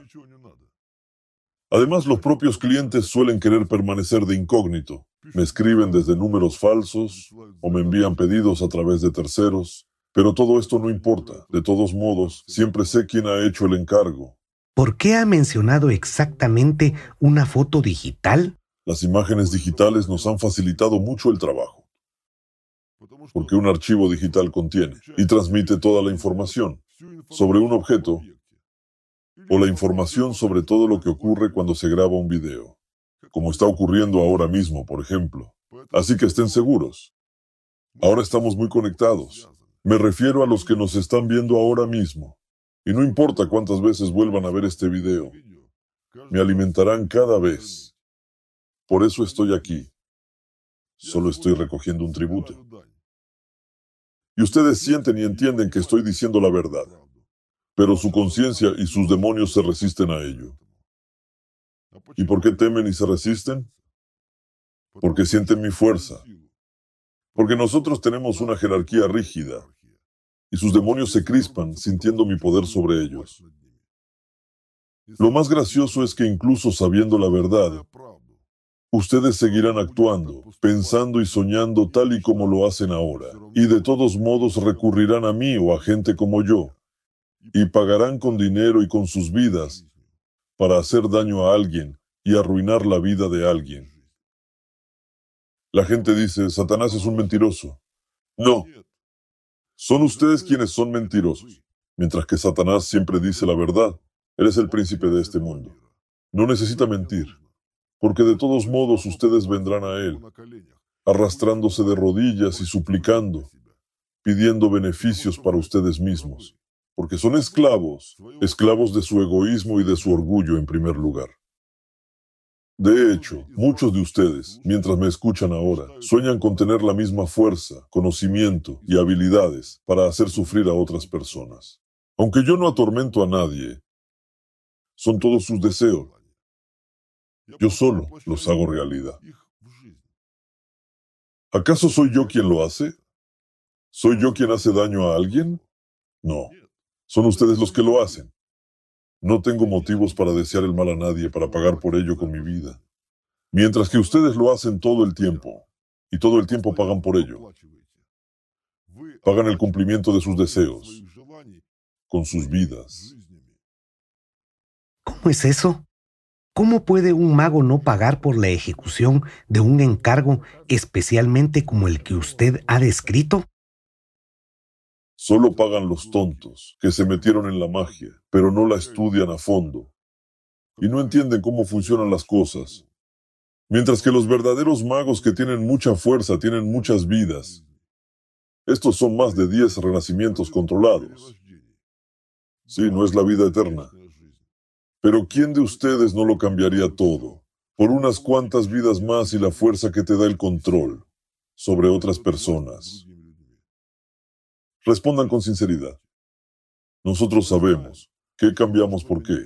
Además, los propios clientes suelen querer permanecer de incógnito. Me escriben desde números falsos o me envían pedidos a través de terceros. Pero todo esto no importa. De todos modos, siempre sé quién ha hecho el encargo.
¿Por qué ha mencionado exactamente una foto digital?
Las imágenes digitales nos han facilitado mucho el trabajo. Porque un archivo digital contiene y transmite toda la información sobre un objeto o la información sobre todo lo que ocurre cuando se graba un video, como está ocurriendo ahora mismo, por ejemplo. Así que estén seguros. Ahora estamos muy conectados. Me refiero a los que nos están viendo ahora mismo. Y no importa cuántas veces vuelvan a ver este video, me alimentarán cada vez. Por eso estoy aquí. Solo estoy recogiendo un tributo. Y ustedes sienten y entienden que estoy diciendo la verdad pero su conciencia y sus demonios se resisten a ello. ¿Y por qué temen y se resisten? Porque sienten mi fuerza. Porque nosotros tenemos una jerarquía rígida y sus demonios se crispan sintiendo mi poder sobre ellos. Lo más gracioso es que incluso sabiendo la verdad, ustedes seguirán actuando, pensando y soñando tal y como lo hacen ahora, y de todos modos recurrirán a mí o a gente como yo, y pagarán con dinero y con sus vidas para hacer daño a alguien y arruinar la vida de alguien. La gente dice, Satanás es un mentiroso. No, son ustedes quienes son mentirosos, mientras que Satanás siempre dice la verdad. Él es el príncipe de este mundo. No necesita mentir, porque de todos modos ustedes vendrán a Él, arrastrándose de rodillas y suplicando, pidiendo beneficios para ustedes mismos porque son esclavos, esclavos de su egoísmo y de su orgullo en primer lugar. De hecho, muchos de ustedes, mientras me escuchan ahora, sueñan con tener la misma fuerza, conocimiento y habilidades para hacer sufrir a otras personas. Aunque yo no atormento a nadie, son todos sus deseos. Yo solo los hago realidad. ¿Acaso soy yo quien lo hace? ¿Soy yo quien hace daño a alguien? No. Son ustedes los que lo hacen. No tengo motivos para desear el mal a nadie, para pagar por ello con mi vida. Mientras que ustedes lo hacen todo el tiempo, y todo el tiempo pagan por ello. Pagan el cumplimiento de sus deseos, con sus vidas.
¿Cómo es eso? ¿Cómo puede un mago no pagar por la ejecución de un encargo especialmente como el que usted ha descrito?
Solo pagan los tontos que se metieron en la magia, pero no la estudian a fondo y no entienden cómo funcionan las cosas. Mientras que los verdaderos magos que tienen mucha fuerza tienen muchas vidas. Estos son más de 10 renacimientos controlados. Sí, no es la vida eterna. Pero ¿quién de ustedes no lo cambiaría todo por unas cuantas vidas más y la fuerza que te da el control sobre otras personas? Respondan con sinceridad. Nosotros sabemos qué cambiamos por qué,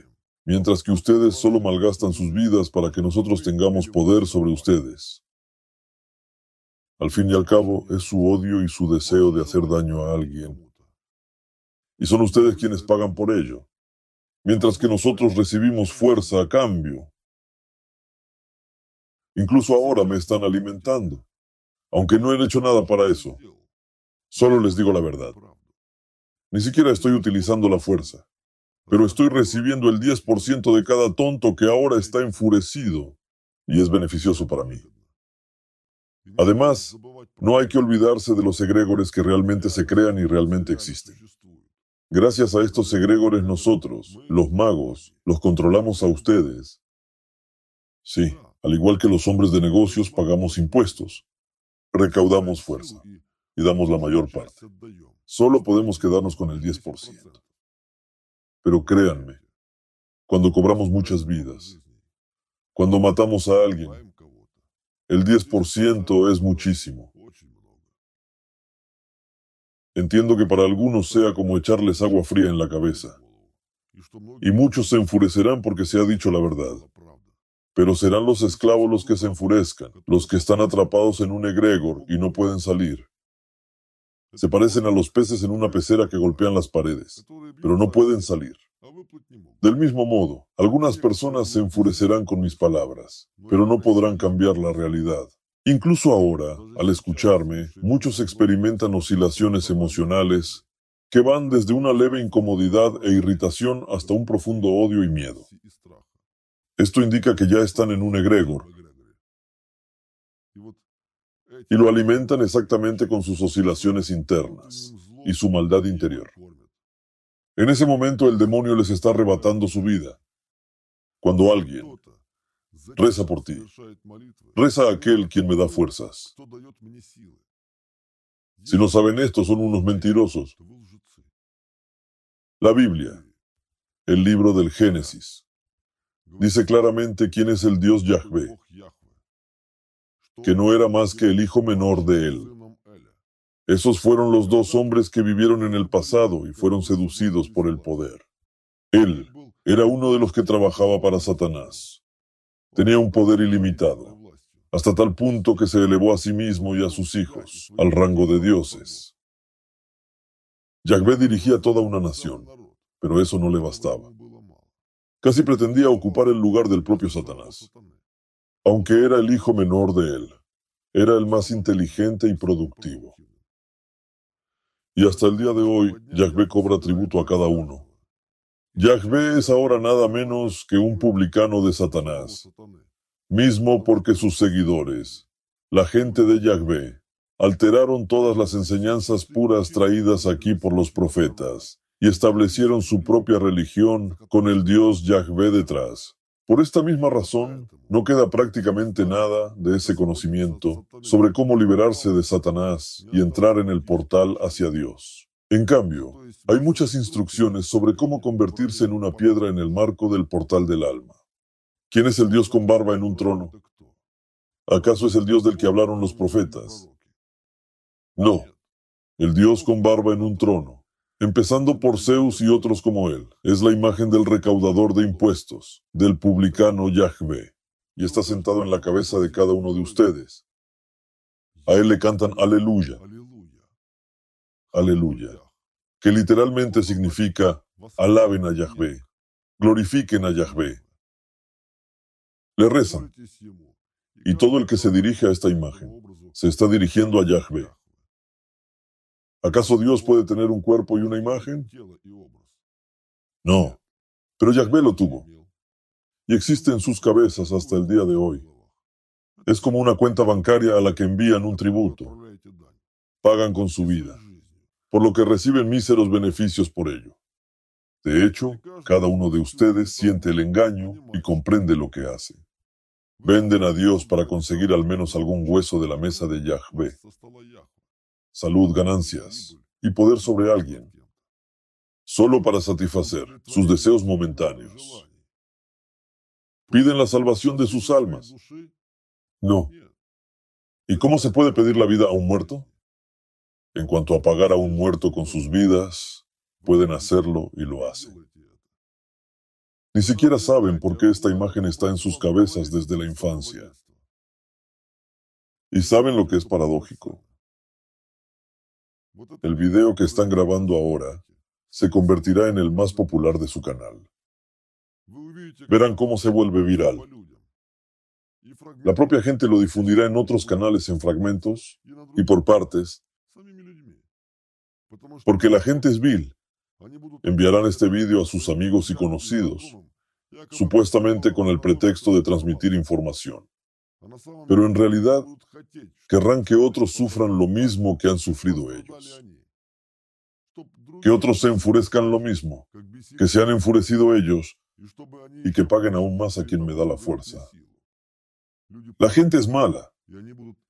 mientras que ustedes solo malgastan sus vidas para que nosotros tengamos poder sobre ustedes. Al fin y al cabo, es su odio y su deseo de hacer daño a alguien. Y son ustedes quienes pagan por ello. Mientras que nosotros recibimos fuerza a cambio. Incluso ahora me están alimentando, aunque no he hecho nada para eso. Solo les digo la verdad. Ni siquiera estoy utilizando la fuerza, pero estoy recibiendo el 10% de cada tonto que ahora está enfurecido y es beneficioso para mí. Además, no hay que olvidarse de los egregores que realmente se crean y realmente existen. Gracias a estos egregores nosotros, los magos, los controlamos a ustedes. Sí, al igual que los hombres de negocios pagamos impuestos, recaudamos fuerza y damos la mayor parte. Solo podemos quedarnos con el 10%. Pero créanme, cuando cobramos muchas vidas, cuando matamos a alguien, el 10% es muchísimo. Entiendo que para algunos sea como echarles agua fría en la cabeza. Y muchos se enfurecerán porque se ha dicho la verdad. Pero serán los esclavos los que se enfurezcan, los que están atrapados en un egregor y no pueden salir. Se parecen a los peces en una pecera que golpean las paredes, pero no pueden salir. Del mismo modo, algunas personas se enfurecerán con mis palabras, pero no podrán cambiar la realidad. Incluso ahora, al escucharme, muchos experimentan oscilaciones emocionales que van desde una leve incomodidad e irritación hasta un profundo odio y miedo. Esto indica que ya están en un egregor y lo alimentan exactamente con sus oscilaciones internas y su maldad interior. En ese momento el demonio les está arrebatando su vida. Cuando alguien Reza por ti. Reza a aquel quien me da fuerzas. Si no saben esto, son unos mentirosos. La Biblia, el libro del Génesis, dice claramente quién es el Dios Yahvé, que no era más que el hijo menor de él. Esos fueron los dos hombres que vivieron en el pasado y fueron seducidos por el poder. Él era uno de los que trabajaba para Satanás. Tenía un poder ilimitado, hasta tal punto que se elevó a sí mismo y a sus hijos al rango de dioses. Yahvé dirigía toda una nación, pero eso no le bastaba. Casi pretendía ocupar el lugar del propio Satanás. Aunque era el hijo menor de él, era el más inteligente y productivo. Y hasta el día de hoy, Yahvé cobra tributo a cada uno, Yahvé es ahora nada menos que un publicano de Satanás, mismo porque sus seguidores, la gente de Yahvé, alteraron todas las enseñanzas puras traídas aquí por los profetas y establecieron su propia religión con el Dios Yahvé detrás. Por esta misma razón, no queda prácticamente nada de ese conocimiento sobre cómo liberarse de Satanás y entrar en el portal hacia Dios. En cambio, hay muchas instrucciones sobre cómo convertirse en una piedra en el marco del portal del alma. ¿Quién es el Dios con barba en un trono? ¿Acaso es el Dios del que hablaron los profetas? No, el Dios con barba en un trono, empezando por Zeus y otros como él, es la imagen del recaudador de impuestos, del publicano Yahvé, y está sentado en la cabeza de cada uno de ustedes. A él le cantan aleluya, aleluya, que literalmente significa alaben a Yahvé, glorifiquen a Yahvé. Le rezan. Y todo el que se dirige a esta imagen se está dirigiendo a Yahvé. ¿Acaso Dios puede tener un cuerpo y una imagen? No, pero Yahvé lo tuvo. Y existe en sus cabezas hasta el día de hoy. Es como una cuenta bancaria a la que envían un tributo. Pagan con su vida por lo que reciben míseros beneficios por ello. De hecho, cada uno de ustedes siente el engaño y comprende lo que hace. Venden a Dios para conseguir al menos algún hueso de la mesa de Yahvé. Salud, ganancias y poder sobre alguien, solo para satisfacer sus deseos momentáneos. ¿Piden la salvación de sus almas? No. ¿Y cómo se puede pedir la vida a un muerto? En cuanto a pagar a un muerto con sus vidas, pueden hacerlo y lo hacen. Ni siquiera saben por qué esta imagen está en sus cabezas desde la infancia. Y saben lo que es paradójico. El video que están grabando ahora se convertirá en el más popular de su canal. verán cómo se vuelve viral. La propia gente lo difundirá en otros canales en fragmentos y por partes, porque la gente es vil. Enviarán este vídeo a sus amigos y conocidos, supuestamente con el pretexto de transmitir información. Pero en realidad querrán que otros sufran lo mismo que han sufrido ellos. Que otros se enfurezcan lo mismo, que se han enfurecido ellos y que paguen aún más a quien me da la fuerza. La gente es mala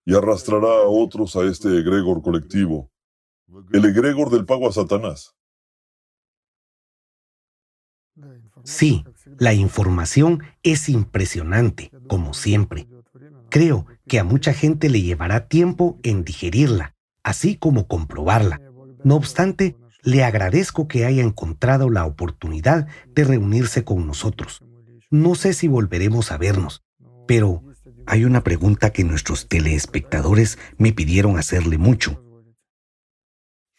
y arrastrará a otros a este egregor colectivo, el egregor del pago a Satanás.
Sí, la información es impresionante, como siempre. Creo que a mucha gente le llevará tiempo en digerirla, así como comprobarla. No obstante, le agradezco que haya encontrado la oportunidad de reunirse con nosotros. No sé si volveremos a vernos, pero hay una pregunta que nuestros teleespectadores me pidieron hacerle mucho.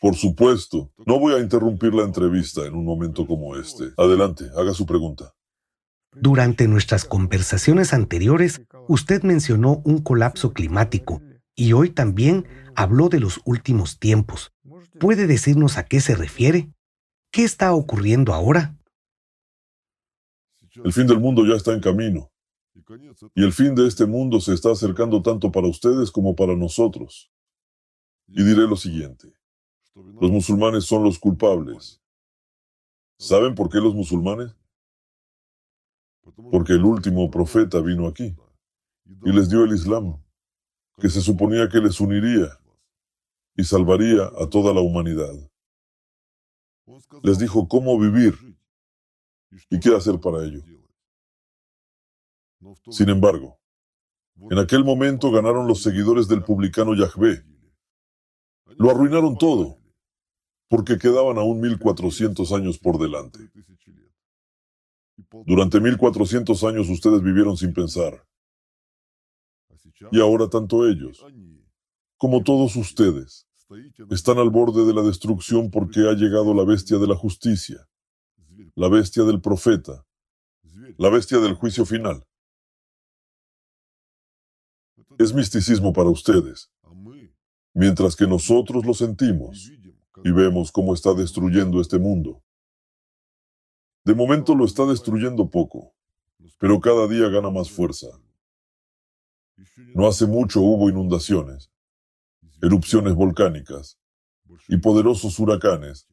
Por supuesto, no voy a interrumpir la entrevista en un momento como este. Adelante, haga su pregunta.
Durante nuestras conversaciones anteriores, usted mencionó un colapso climático y hoy también habló de los últimos tiempos. ¿Puede decirnos a qué se refiere? ¿Qué está ocurriendo ahora?
El fin del mundo ya está en camino. Y el fin de este mundo se está acercando tanto para ustedes como para nosotros. Y diré lo siguiente. Los musulmanes son los culpables. ¿Saben por qué los musulmanes? porque el último profeta vino aquí y les dio el Islam, que se suponía que les uniría y salvaría a toda la humanidad. Les dijo cómo vivir y qué hacer para ello. Sin embargo, en aquel momento ganaron los seguidores del publicano Yahvé. Lo arruinaron todo, porque quedaban aún 1400 años por delante. Durante 1400 años ustedes vivieron sin pensar. Y ahora tanto ellos como todos ustedes están al borde de la destrucción porque ha llegado la bestia de la justicia, la bestia del profeta, la bestia del juicio final. Es misticismo para ustedes, mientras que nosotros lo sentimos y vemos cómo está destruyendo este mundo. De momento lo está destruyendo poco, pero cada día gana más fuerza. No hace mucho hubo inundaciones, erupciones volcánicas y poderosos huracanes.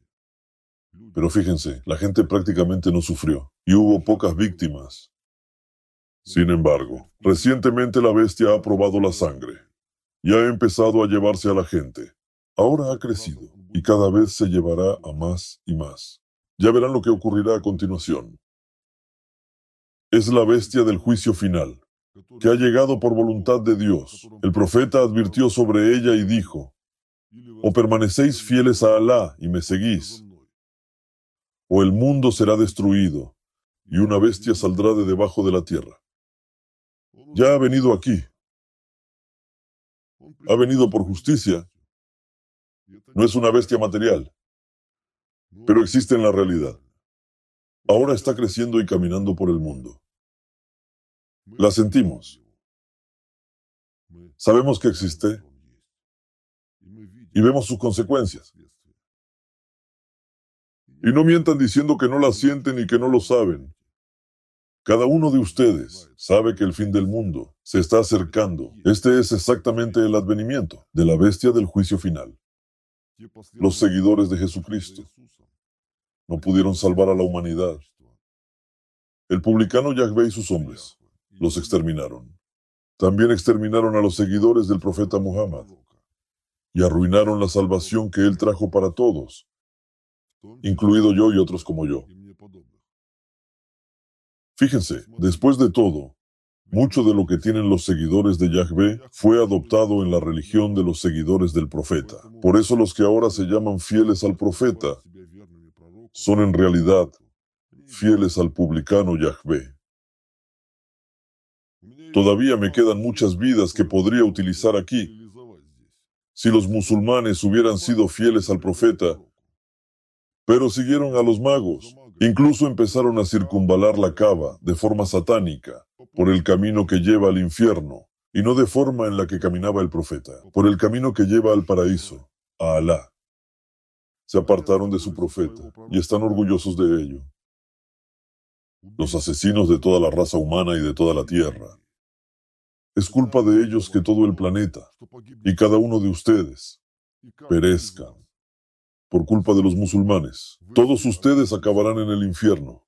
Pero fíjense, la gente prácticamente no sufrió y hubo pocas víctimas. Sin embargo, recientemente la bestia ha probado la sangre y ha empezado a llevarse a la gente. Ahora ha crecido y cada vez se llevará a más y más. Ya verán lo que ocurrirá a continuación. Es la bestia del juicio final, que ha llegado por voluntad de Dios. El profeta advirtió sobre ella y dijo, o permanecéis fieles a Alá y me seguís, o el mundo será destruido y una bestia saldrá de debajo de la tierra. Ya ha venido aquí. Ha venido por justicia. No es una bestia material pero existe en la realidad. Ahora está creciendo y caminando por el mundo. La sentimos. Sabemos que existe y vemos sus consecuencias. Y no mientan diciendo que no la sienten y que no lo saben. Cada uno de ustedes sabe que el fin del mundo se está acercando. Este es exactamente el advenimiento de la bestia del juicio final. Los seguidores de Jesucristo no pudieron salvar a la humanidad. El publicano Yahvé y sus hombres los exterminaron. También exterminaron a los seguidores del profeta Muhammad y arruinaron la salvación que él trajo para todos, incluido yo y otros como yo. Fíjense, después de todo, mucho de lo que tienen los seguidores de Yahvé fue adoptado en la religión de los seguidores del profeta. Por eso los que ahora se llaman fieles al profeta son en realidad fieles al publicano Yahvé. Todavía me quedan muchas vidas que podría utilizar aquí. Si los musulmanes hubieran sido fieles al profeta, pero siguieron a los magos Incluso empezaron a circunvalar la cava de forma satánica por el camino que lleva al infierno y no de forma en la que caminaba el profeta, por el camino que lleva al paraíso, a Alá. Se apartaron de su profeta y están orgullosos de ello. Los asesinos de toda la raza humana y de toda la tierra. Es culpa de ellos que todo el planeta y cada uno de ustedes perezcan por culpa de los musulmanes. Todos ustedes acabarán en el infierno.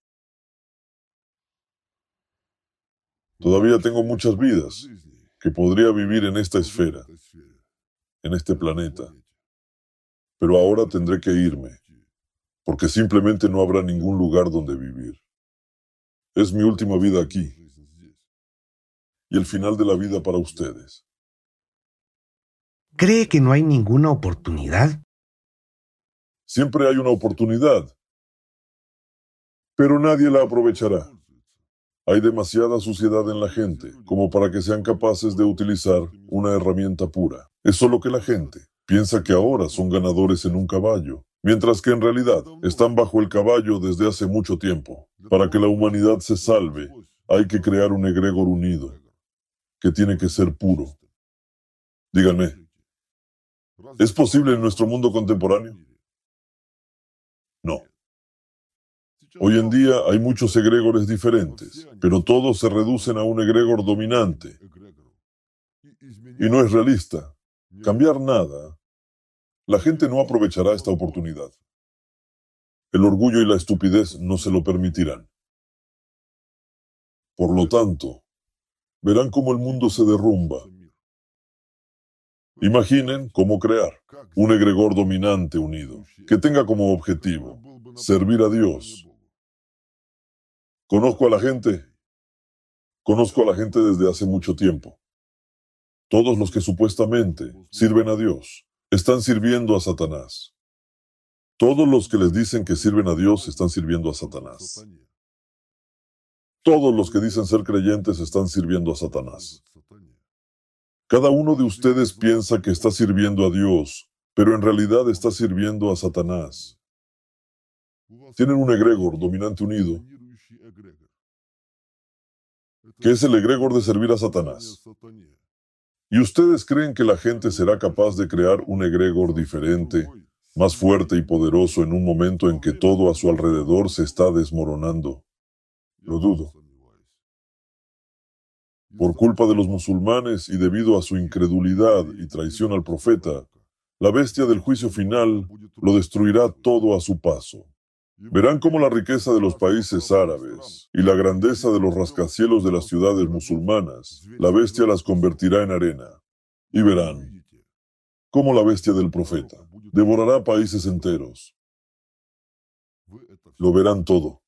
Todavía tengo muchas vidas que podría vivir en esta esfera, en este planeta. Pero ahora tendré que irme, porque simplemente no habrá ningún lugar donde vivir. Es mi última vida aquí y el final de la vida para ustedes.
¿Cree que no hay ninguna oportunidad?
Siempre hay una oportunidad, pero nadie la aprovechará. Hay demasiada suciedad en la gente como para que sean capaces de utilizar una herramienta pura. Es solo que la gente piensa que ahora son ganadores en un caballo, mientras que en realidad están bajo el caballo desde hace mucho tiempo. Para que la humanidad se salve, hay que crear un egregor unido, que tiene que ser puro. Díganme, ¿es posible en nuestro mundo contemporáneo? No. Hoy en día hay muchos egregores diferentes, pero todos se reducen a un egregor dominante. Y no es realista. Cambiar nada. La gente no aprovechará esta oportunidad. El orgullo y la estupidez no se lo permitirán. Por lo tanto, verán cómo el mundo se derrumba. Imaginen cómo crear un egregor dominante unido, que tenga como objetivo servir a Dios Conozco a la gente. Conozco a la gente desde hace mucho tiempo. Todos los que supuestamente sirven a Dios están sirviendo a Satanás. Todos los que les dicen que sirven a Dios están sirviendo a Satanás. Todos los que dicen ser creyentes están sirviendo a Satanás. Cada uno de ustedes piensa que está sirviendo a Dios, pero en realidad está sirviendo a Satanás. Tienen un egregor dominante unido que es el egregor de servir a Satanás. ¿Y ustedes creen que la gente será capaz de crear un egregor diferente, más fuerte y poderoso en un momento en que todo a su alrededor se está desmoronando? Lo dudo. Por culpa de los musulmanes y debido a su incredulidad y traición al profeta, la bestia del juicio final lo destruirá todo a su paso. Verán cómo la riqueza de los países árabes y la grandeza de los rascacielos de las ciudades musulmanas, la bestia las convertirá en arena. Y verán cómo la bestia del profeta devorará países enteros. Lo verán todo.